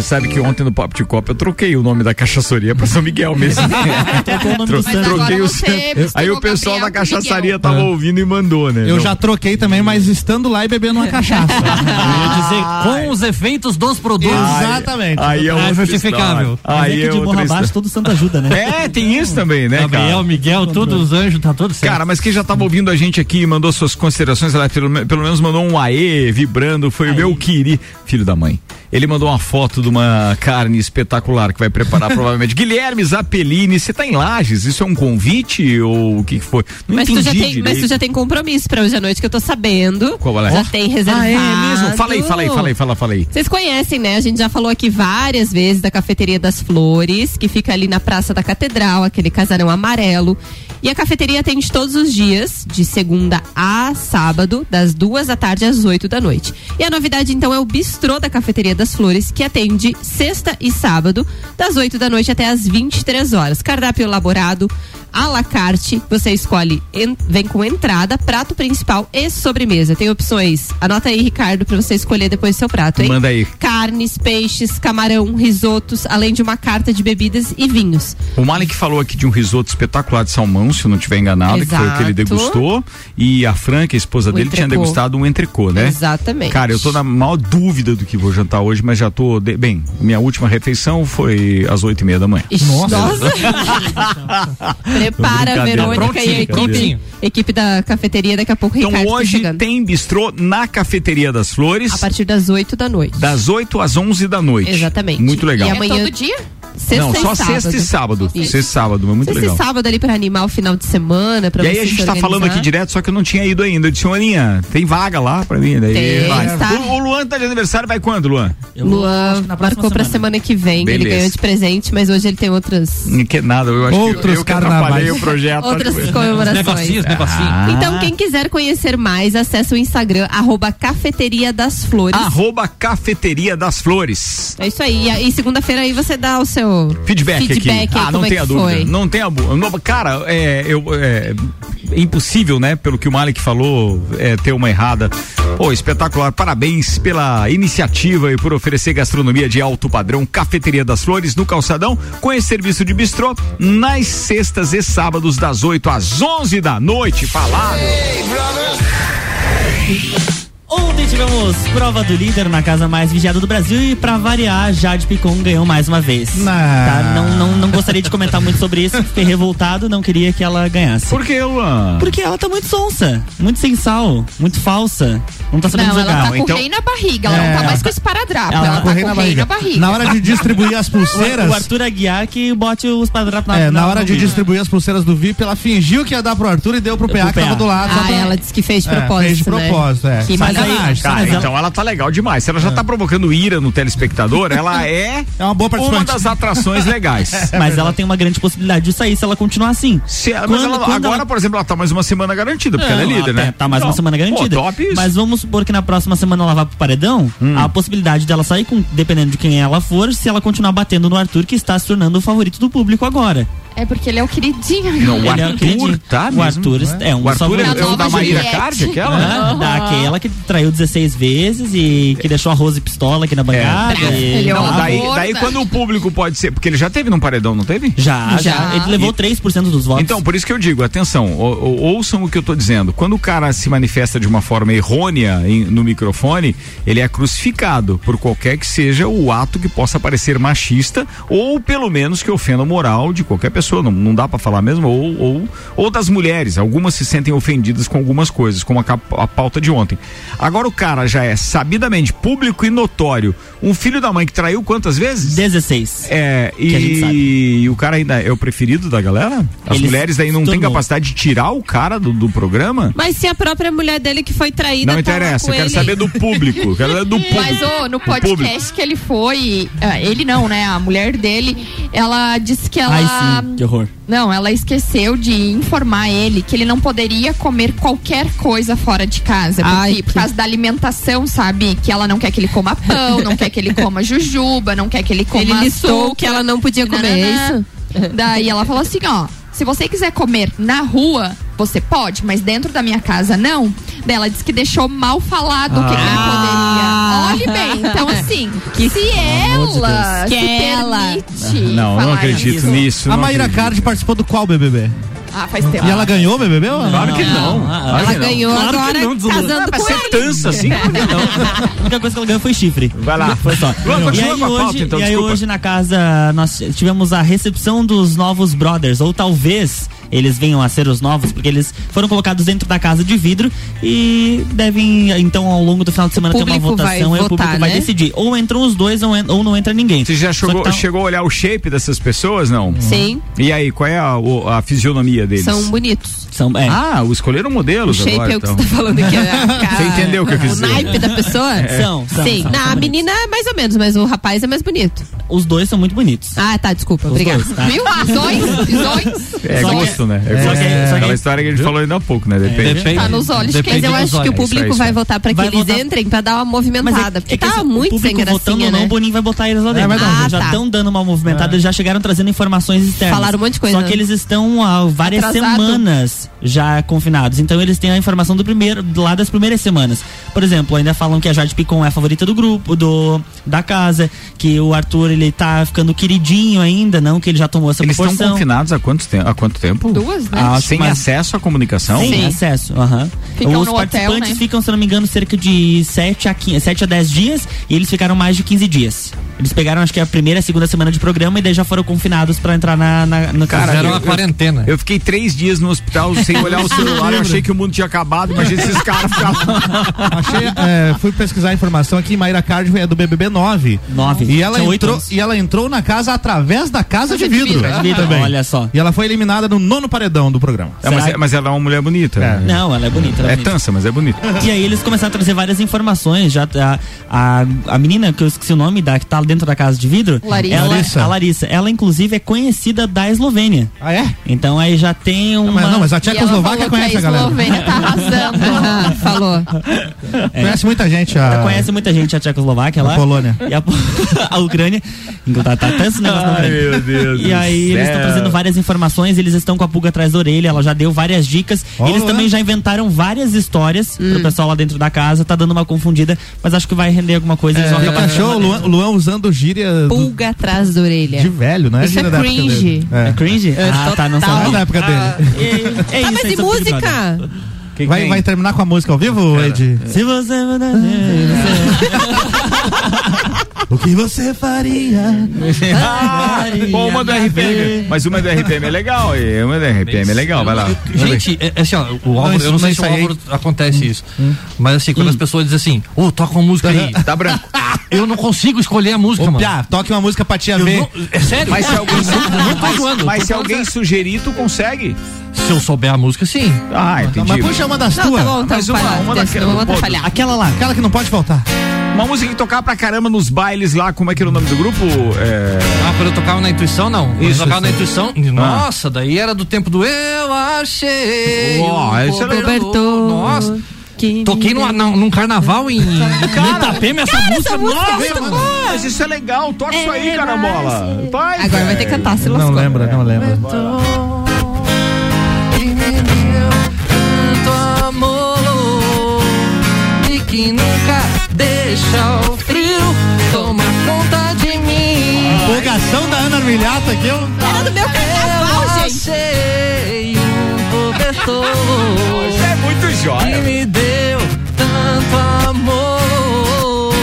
Você sabe que ontem no Papo de Copa eu troquei o nome da cachaçaria pra São Miguel mesmo. *laughs*
Trocou o nome do
Tro-
santo.
troquei o
você
santo.
misturou
Aí o pessoal da
Gabriel com
cachaçaria
Miguel.
tava
É.
ouvindo e mandou, né?
Eu
Não.
já troquei também, mas estando lá e bebendo uma cachaça. *laughs*
Eu ia dizer com os efeitos dos produtos.
Exatamente.
Aí é
É
outra
justificável.
Mas
Aí
é
é
que de abaixo
história.
todo santo ajuda, né? *laughs*
É, tem isso também, né,
Gabriel,
cara?
Miguel, todos os anjos, tá tudo certo.
Cara, mas quem já tava ouvindo a gente aqui e mandou suas considerações, ela pelo, pelo menos mandou um aê vibrando, foi o meu Kiri, filho da mãe. Ele mandou uma foto de uma carne espetacular que vai preparar *laughs* provavelmente. Guilherme Zappellini, você tá em Lages? Isso é um convite ou o que que foi? Não
Mas tu,
entendi
já tem, mas tu já tem compromisso pra hoje à noite que eu tô sabendo.
Qual é?
Já tem reservado.
Ah, é mesmo? Fala aí, fala aí, fala aí, fala, fala aí.
Vocês conhecem, né? A gente já falou aqui várias vezes da Cafeteria das Flores, que fica ali na Praça da Catedral, aquele casarão amarelo. E a cafeteria atende todos os dias, de segunda a sábado, das duas da tarde às oito da noite. E a novidade, então, é o bistrô da Cafeteria das Flores, que atende sexta e sábado, das 8 da noite até as 23 horas. Cardápio elaborado à la carte. Você escolhe, en- vem com entrada, prato principal e sobremesa. Tem opções. Anota aí, Ricardo, pra você escolher depois seu prato, hein?
Manda aí.
Carnes, peixes, camarão, risotos, além de uma carta de bebidas e vinhos.
O Malik falou aqui de um risoto espetacular de salmão, se eu não estiver enganado, que foi o que ele
Exato.
degustou. E a Fran, que é a esposa
O
dele, tinha
entrecô.
degustado um entrecô, né?
Exatamente.
Cara, eu tô na maior dúvida do que vou jantar hoje, mas já tô. de- Bem, minha última refeição foi às oito e meia da manhã.
Nossa. *laughs* Prepara. Verônica e a equipe, equipe da cafeteria. Daqui a pouco
Então
Ricardo tá
hoje
chegando.
tem bistrô na Cafeteria das Flores.
A partir das 8 da noite.
Das 8 às 11 da noite.
Exatamente.
Muito legal.
E amanhã-
Todo dia?
Sexta
Não,
e
só
sábado.
sexta e sábado.
Isso.
Sexta e sábado, mas muito
Sexta
legal.
e sábado ali pra animar o final de semana. Pra
E aí a gente tá falando aqui direto, só que eu não tinha ido ainda. Eu disse, Aninha, tem vaga lá pra mim? Daí,
Tem,
vai.
tá.
O, o Luan tá de aniversário, vai quando, Luan?
Luan marcou pra semana que vem. Ele
Beleza.
ganhou de presente, mas hoje ele tem outras.
Não quer nada, eu acho
Outros
que eu, eu que
carnavais.
atrapalhei o projeto.
Outras
acho que-
comemorações.
Negocinhos, negocinhos.
Ah.
Então, quem quiser conhecer mais, acesse o Instagram, arroba Cafeteria das Flores.
Arroba Cafeteria das Flores.
É isso aí. E, e segunda-feira aí você dá o seu
Feedback,
feedback
aqui.
aí,
Ah, não
é
tenha dúvida.
foi.
Não tenha Cara, é, eu, é, é impossível, né? Pelo que o Malik falou, é, ter uma errada. Pô, espetacular. Parabéns pela iniciativa e por oferecer gastronomia de alto padrão. Cafeteria das Flores no Calçadão, com esse serviço de bistrô nas sextas e sábados, das 8 às 11 da noite. Falado.
Ontem tivemos prova do líder na casa mais vigiada do Brasil e pra variar, Jade Picon ganhou mais uma vez. Tá? Não, não, não gostaria de comentar muito sobre isso, fiquei revoltado, não queria que ela ganhasse.
Por que, Luan?
Porque ela tá muito sonsa, muito sem sal, muito falsa, não tá sabendo
Não, ela
jogar.
tá com o rei na barriga, ela
É.
não tá mais com esse paradrapo,
Ela
ela,
tá
tá com o rei na barriga.
Na hora de distribuir as *laughs* pulseiras.
O Arthur Aguiar que bote os padrapos na
É, na hora de distribuir as pulseiras do VIP, ela fingiu que ia dar pro Arthur e deu pro PA que
PA.
tava do lado.
Ah,
pra-
ela disse que fez de
É,
propósito,
fez de
né?
propósito, é.
Que- mas
Sacanagem,
Cara, então ela tá legal demais. Se ela já tá provocando ira no telespectador, ela é, *laughs*
É uma boa
uma das atrações legais. *laughs*
Mas ela tem uma grande possibilidade de sair se ela continuar assim.
Se- mas
Quando-
ela- agora,
ela-
por exemplo, ela tá mais uma semana garantida, porque ela é líder,
tá-
né?
Tá mais uma
Então,
semana garantida.
Pô, top isso.
Mas vamos supor que na próxima semana ela vá pro paredão,
Hum.
a possibilidade dela sair, com, dependendo de quem ela for, se ela continuar batendo no Arthur, que está se tornando o favorito do público agora.
É porque ele é o queridinho.
Não, o
Ele é
Arthur
queridinho.
tá
O Arthur
não
é um
O Arthur é, é o da Maíra. Card, aquela?
Ah, daquela que traiu 16 vezes e que deixou a Rose pistola aqui na bancada. e-
Ele é
Não, daí, daí quando o público pode ser, porque ele já teve num paredão, não teve?
Já, já,
Já.
Ele levou 3% dos votos.
Então, por isso que eu digo, atenção, ou- ou- ouçam o que eu tô dizendo. Quando o cara se manifesta de uma forma errônea em- no microfone, ele é crucificado por qualquer que seja o ato que possa parecer machista ou pelo menos que ofenda a moral de qualquer pessoa. Não, não dá pra falar mesmo. Ou, ou, ou das mulheres. Algumas se sentem ofendidas com algumas coisas, como a, a pauta de ontem. Agora o cara já é sabidamente público e notório. Um filho da mãe que traiu quantas vezes?
16.
É, e, e o cara ainda é o preferido da galera? As
Ele
mulheres daí não têm capacidade de tirar o cara do, do programa?
Mas se a própria mulher dele que foi traída.
Não interessa,
com
eu quero
ele-
saber do público. Quero saber do *laughs* público.
Mas ô, no podcast que ele foi, ah, ele não, né? A mulher dele, ela disse que ela.
Ai, que horror.
Não, ela esqueceu de informar ele que ele não poderia comer qualquer coisa fora de casa. Porque,
Ai,
por causa da alimentação, sabe? Que ela não quer que ele coma pão, não quer que ele coma jujuba, não quer que ele coma
Ele listou
açúcar.
que ela não podia comer, é
Nananã. Daí ela falou assim, ó. Se você quiser comer na rua, você pode, mas dentro da minha casa não. Daí ela disse que deixou mal falado o que, que
Ah.
ele poderia. Olhe bem, então *laughs* assim, se
amor de
ela
Deus.
se
Que ela-
permite
Não, não acredito
isso-
nisso.
A
não
Maíra
acredito.
Card participou do qual BBB?
Ah, faz tempo.
E ela ganhou o BBB? não?
Claro que não.
Ah,
Claro
Ela
que não.
ganhou
Claro que
agora
não, Zulu.
casando com
ser tança assim? *laughs*
A única coisa que ela ganhou foi chifre.
Vai lá.
Foi só. E aí,
a pauta,
hoje,
então,
e aí hoje na casa nós tivemos a recepção dos novos brothers, ou talvez eles venham a ser os novos, porque eles foram colocados dentro da casa de vidro e devem, então, ao longo do final de semana ter uma
vai
votação e o público vai
né?
decidir. Ou entram os dois ou, en- ou não entra ninguém.
Você já chegou,
que tá-
chegou a olhar o shape dessas pessoas, não?
Sim,
E aí, qual é a, o- a fisionomia deles?
são bonitos.
São, é,
Ah, o escolheram
O
modelos
shape
agora,
é o que
então.
você tá falando aqui. a- *laughs*
Você entendeu o que eu quis
O naipe da pessoa?
São, são,
Sim.
são,
Não,
são
a menina é mais ou menos, mas o rapaz é mais bonito.
Os dois são muito bonitos.
Ah, tá, desculpa.
Os
Obrigada.
dois, tá?
Viu? Visões? Visões?
É,
Só
né? É,
Só que-
é
só que-
aquela história que a gente falou ainda há pouco, né? Depende.
Tá nos olhos de quem.
Depende
eu acho que o público
Isso aí,
vai votar pra que
Vai
eles
votar-
entrem, pra dar uma movimentada. porque
é que
tá muito
o
sem
público votando
gracinha,
ou não,
né?
o Boninho vai botar eles lá dentro.
É.
Ah, já
tá.
estão dando uma movimentada, já chegaram trazendo informações externas.
Falaram um monte de coisa,
Só que eles estão há várias
Atrasado.
semanas já confinados. Então eles têm a informação do primeiro, lá das primeiras semanas. Por exemplo, ainda falam que a Jade Picon é a favorita do grupo, do da casa, que o Arthur ele tá ficando queridinho ainda, não que ele já tomou essa
Eles estão
proporção.
confinados há quanto, te há quanto tempo?
Duas, né?
Ah,
Sem
mas-
acesso à comunicação?
Sem acesso, aham.
Ficam
Os
no hotel,
participantes
né?
ficam, se não me engano, cerca de 7 a, 15, 7 a 10 dias e eles ficaram mais de 15 dias. Eles pegaram, acho que a primeira e segunda semana de programa e daí já foram confinados pra entrar na, na, no
Cara,
Fizeram
eu-
uma
quarentena.
Eu fiquei três dias no hospital sem *laughs* olhar o celular. Eu achei que o mundo tinha acabado. Imagina esses caras ficavam. *laughs*
Achei, é, fui pesquisar a informação aqui, Mayra Card é do BBB 9.
9.
E ela, entrou, e ela entrou na casa através da casa de vidro.
De vidro,
Também.
olha só.
E ela foi eliminada no nono paredão do programa.
É, mas, é- mas ela é uma mulher bonita.
É.
Não, ela é bonita. ela
É
bonita.
tansa, mas é bonita.
E aí eles começaram a trazer várias informações. Já a, a, a menina, que eu esqueci o nome, da, que tá dentro da casa de vidro.
Larissa.
Ela,
Larissa.
A Larissa. Ela, inclusive, é conhecida da Eslovênia.
Ah, é?
Então aí já tem uma.
Mas, não, mas a Tchecoslováquia conhece a
a
galera.
Eslovênia tá arrasando. *laughs* Falou.
Conhece muita gente. A...
Ela conhece muita gente a Tchecoslováquia
A
lá.
Polônia. *laughs*
E a, *laughs* a Ucrânia. Então tá, tá tanto esse negócio na
Ai,
Ucrânia.
meu Deus
E aí eles estão
céu.
trazendo várias informações, eles estão com a pulga atrás da orelha, ela já deu várias dicas.
Olá.
Eles também já inventaram várias histórias
Hum.
pro pessoal lá dentro da casa, tá dando uma confundida, mas acho que vai render alguma coisa.
É, achou o Luan, o Luan usando gíria do-
Pulga atrás da orelha.
de velho, não é
Isso
gíria
é
da época
cringe.
dele.
É cringe?
É,
ah, tá, não
total.
Não é
sabe.
da época dele.
É
Tá,
isso
mas e
Brother.
música?
Quem
Vai, vai terminar com a música ao vivo, Ed?
Se você. *laughs* *laughs*
O que você faria? *laughs*
Ah, Pô, uma do RPM. Mas uma do RPM é legal. e Uma do RPM é legal. Vai lá.
Gente, é, é assim, ó, o Álvaro,
isso
eu não sei
não
se o. Álvaro acontece isso. Mas assim, quando as pessoas dizem assim, ô, toca uma música aí. *laughs*
Tá branco.
Eu não consigo escolher a música,
Ô,
mano.
Piá, toque uma música pra tia ver.
não- é sério?
Mas se *laughs* alguém,
não tô
mas, mas se alguém sugerir, tu consegue.
Se eu souber a música, sim.
Ah, entendi.
Mas puxa uma das
Não,
tuas.
tá bom, então
Mas uma- uma daquela-
não vou atrapalhar.
Aquela lá.
Aquela que não pode faltar.
Uma música que tocar pra caramba nos bailes lá, como é que era o nome do grupo? É...
Ah, quando eu tocava na intuição, não. Quando eu
Isso,
tocava na
isso.
intuição, nossa, daí era do tempo do eu achei. Um
isso é legal.
cobertor. Nossa.
Que
Toquei numa- num, num carnaval em *laughs* Itapema, essa música.
música é
nossa,
muito
mano.
Mas isso é legal, toca isso aí, carambola. Vai,
Agora vai ter que cantar, se
Não
lascou.
lembra, não lembra.
Que nunca deixa o frio tomar conta de mim.
Empolgação da Ana Armilhata aqui, eu.
Era do meu carnaval,
Eu
gente.
achei um cobertor
é muito
que
jóia.
me deu tanto amor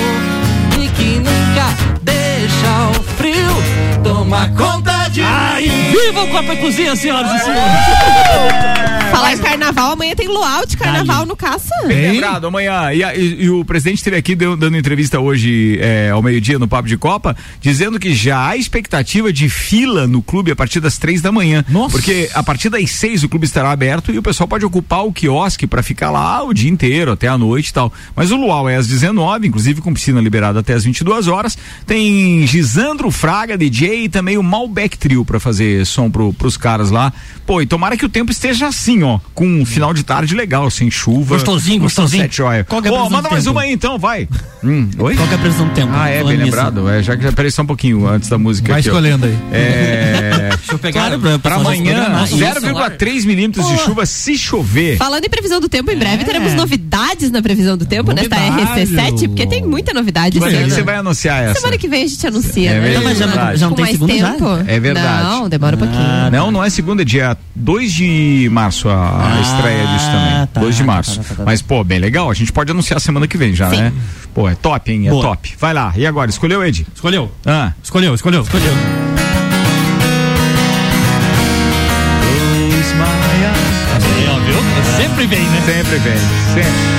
e que nunca deixa o frio tomar conta mim. Viva o Copa e Cozinha, senhoras e senhores!
Falar em carnaval, amanhã tem luau de carnaval no caça.
Bem lembrado, amanhã. E, e- e o presidente esteve aqui deu- dando entrevista hoje é, ao meio-dia no Papo de Copa, dizendo que já há expectativa de fila no clube a partir das três da manhã.
Nossa.
Porque a partir das seis o clube estará aberto e o pessoal pode ocupar o quiosque para ficar lá o dia inteiro, até a noite e tal. Mas o luau é às 19, inclusive com piscina liberada até às 22 horas. Tem Gisandro Fraga, DJ, e também o Malbec Trio para fazer som pro, pros caras lá. Pô, e tomara que o tempo esteja assim, ó, com um final de tarde legal, sem chuva.
Gostosinho, gostosinho.
sunset joia.
Qual que é a
manda mais
tempo?
uma aí então, vai. Hum, oi?
Qual que é a previsão do tempo?
Ah, é, bem
nisso.
lembrado. É, já que já peraí só um pouquinho antes da música.
Vai
aqui, ó.
escolhendo aí.
É. *laughs*
Deixa eu pegar.
Claro, pra-
amanhã,
programar isso.
0,3 milímetros de chuva se chover.
Falando em previsão do tempo, em breve
É.
teremos novidades na previsão do tempo, nesta
Novidade.
RC7, porque tem muita novidade
Quando é que você vai anunciar essa?
Semana que vem a gente anuncia,
É
né?
verdade.
Mas já não, já não tem
mais
segunda já?
tempo?
É verdade.
Não, demora um pouquinho.
Ah,
Não, não é segunda, é dia 2 de março a,
Ah,
estreia disso também.
tá,
2 de
tá,
março.
tá, tá, tá.
Mas, pô, bem legal. A gente pode anunciar semana que vem já,
Sim.
né? Pô, é top, hein? É
Boa.
top. Vai lá. E agora? Escolheu, Ed?
Escolheu.
Ah.
Escolheu, escolheu, escolheu. Aí, ó, viu? Sempre vem, né?
Sempre vem. Sempre.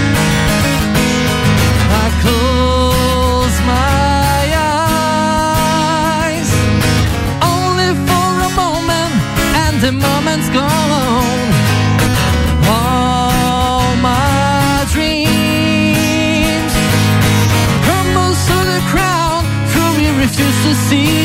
To see.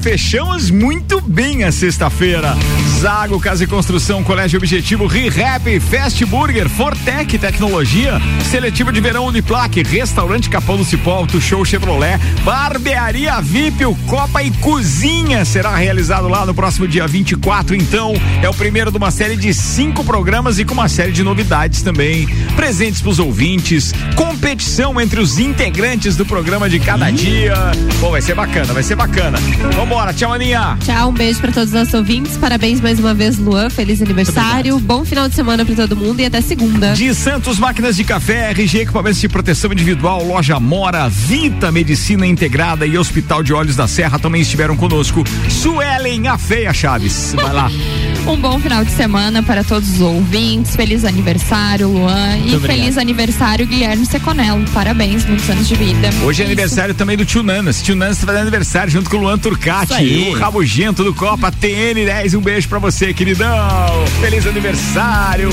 Fechamos. Muito bem a sexta-feira. Zago Casa e Construção, Colégio Objetivo, ReHap, Fast Burger, Fortec Tecnologia, Seletivo de Verão Uniplaque, Restaurante Capão do Cipó, Auto Show Chevrolet, Barbearia VIP, o Copa e Cozinha será realizado lá no próximo dia 24. Então, é o primeiro de uma série de cinco programas e com uma série de novidades também. Presentes para os ouvintes, competição entre os integrantes do programa de cada dia. Pô, vai ser bacana, vai ser bacana. Vambora, tchau, Aninha.
Tchau, um beijo pra todos os nossos ouvintes. Parabéns mais uma vez, Luan. Feliz aniversário. Bom final de semana pra todo mundo e até segunda.
De Santos Máquinas de Café, RG Equipamentos de Proteção Individual, Loja Mora, Vita Medicina Integrada e Hospital de Olhos da Serra também estiveram conosco. Suelen a Feia Chaves. Vai lá. *laughs*
Um bom final de semana para todos os ouvintes. Feliz aniversário, Luan. e
obrigado.
feliz aniversário, Guilherme Seconello. Parabéns, muitos anos de vida.
Hoje é
Isso.
aniversário também do Tio Nanas. Tio Nanas tá fazendo aniversário junto com o Luan Turcati, o Rabugento do Copa TN10. Um beijo pra você, queridão. Feliz aniversário.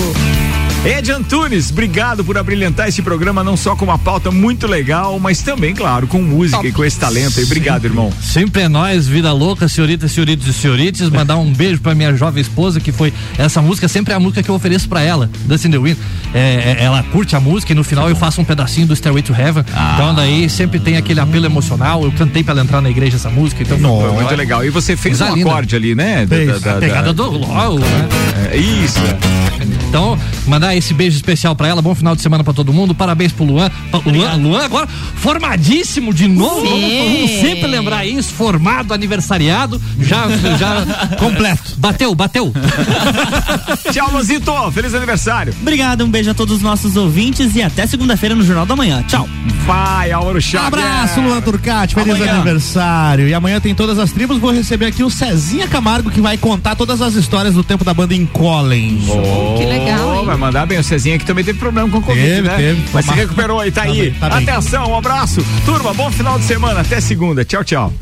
Ed Antunes, obrigado por abrilhantar esse programa não só com uma pauta muito legal, mas também, claro, com música e com esse talento aí. Obrigado, irmão.
Sempre é nós, vida louca, senhoritas, senhoritos e senhorites. Mandar um beijo pra minha jovem esposa, que foi essa música, sempre é a música que eu ofereço pra ela, Dustin the Wind. É, é, ela curte a música e no final eu faço um pedacinho do Stairway to Heaven. Então daí sempre tem aquele apelo emocional. Eu cantei pra ela entrar na igreja essa música. Então
Foi muito legal. E você fez
Coisa
um
linda.
acorde ali, né? Da-
Fez.
da- da-
a pegada
da-
do LOL, né?
É, isso.
Então, mandar esse beijo especial pra ela. Bom final de semana pra todo mundo. Parabéns pro Luan. Luan, Luan agora formadíssimo de novo. Vamos, vamos sempre lembrar isso. Formado, aniversariado. Já, já *laughs* completo. Bateu, bateu. *laughs*
Tchau, Luzito. Feliz aniversário.
Obrigado, um beijo a todos os nossos ouvintes e até segunda-feira no Jornal da Manhã. Tchau.
Vai, Álvaro Chaves.
Abraço, Luan Turcati, feliz
Amanhã.
aniversário. E amanhã tem todas as tribos. Vou receber aqui o Cezinha Camargo, que vai contar todas as histórias do tempo da banda em Collen.
Que legal. Vai mandar bem o Cezinha que também teve problema com o Covid,
Teve,
né?
teve.
Mas se recuperou aí, tá,
Tá
aí.
bem, tá bem.
Atenção, um abraço. Turma, bom final de semana. Até segunda. Tchau, tchau.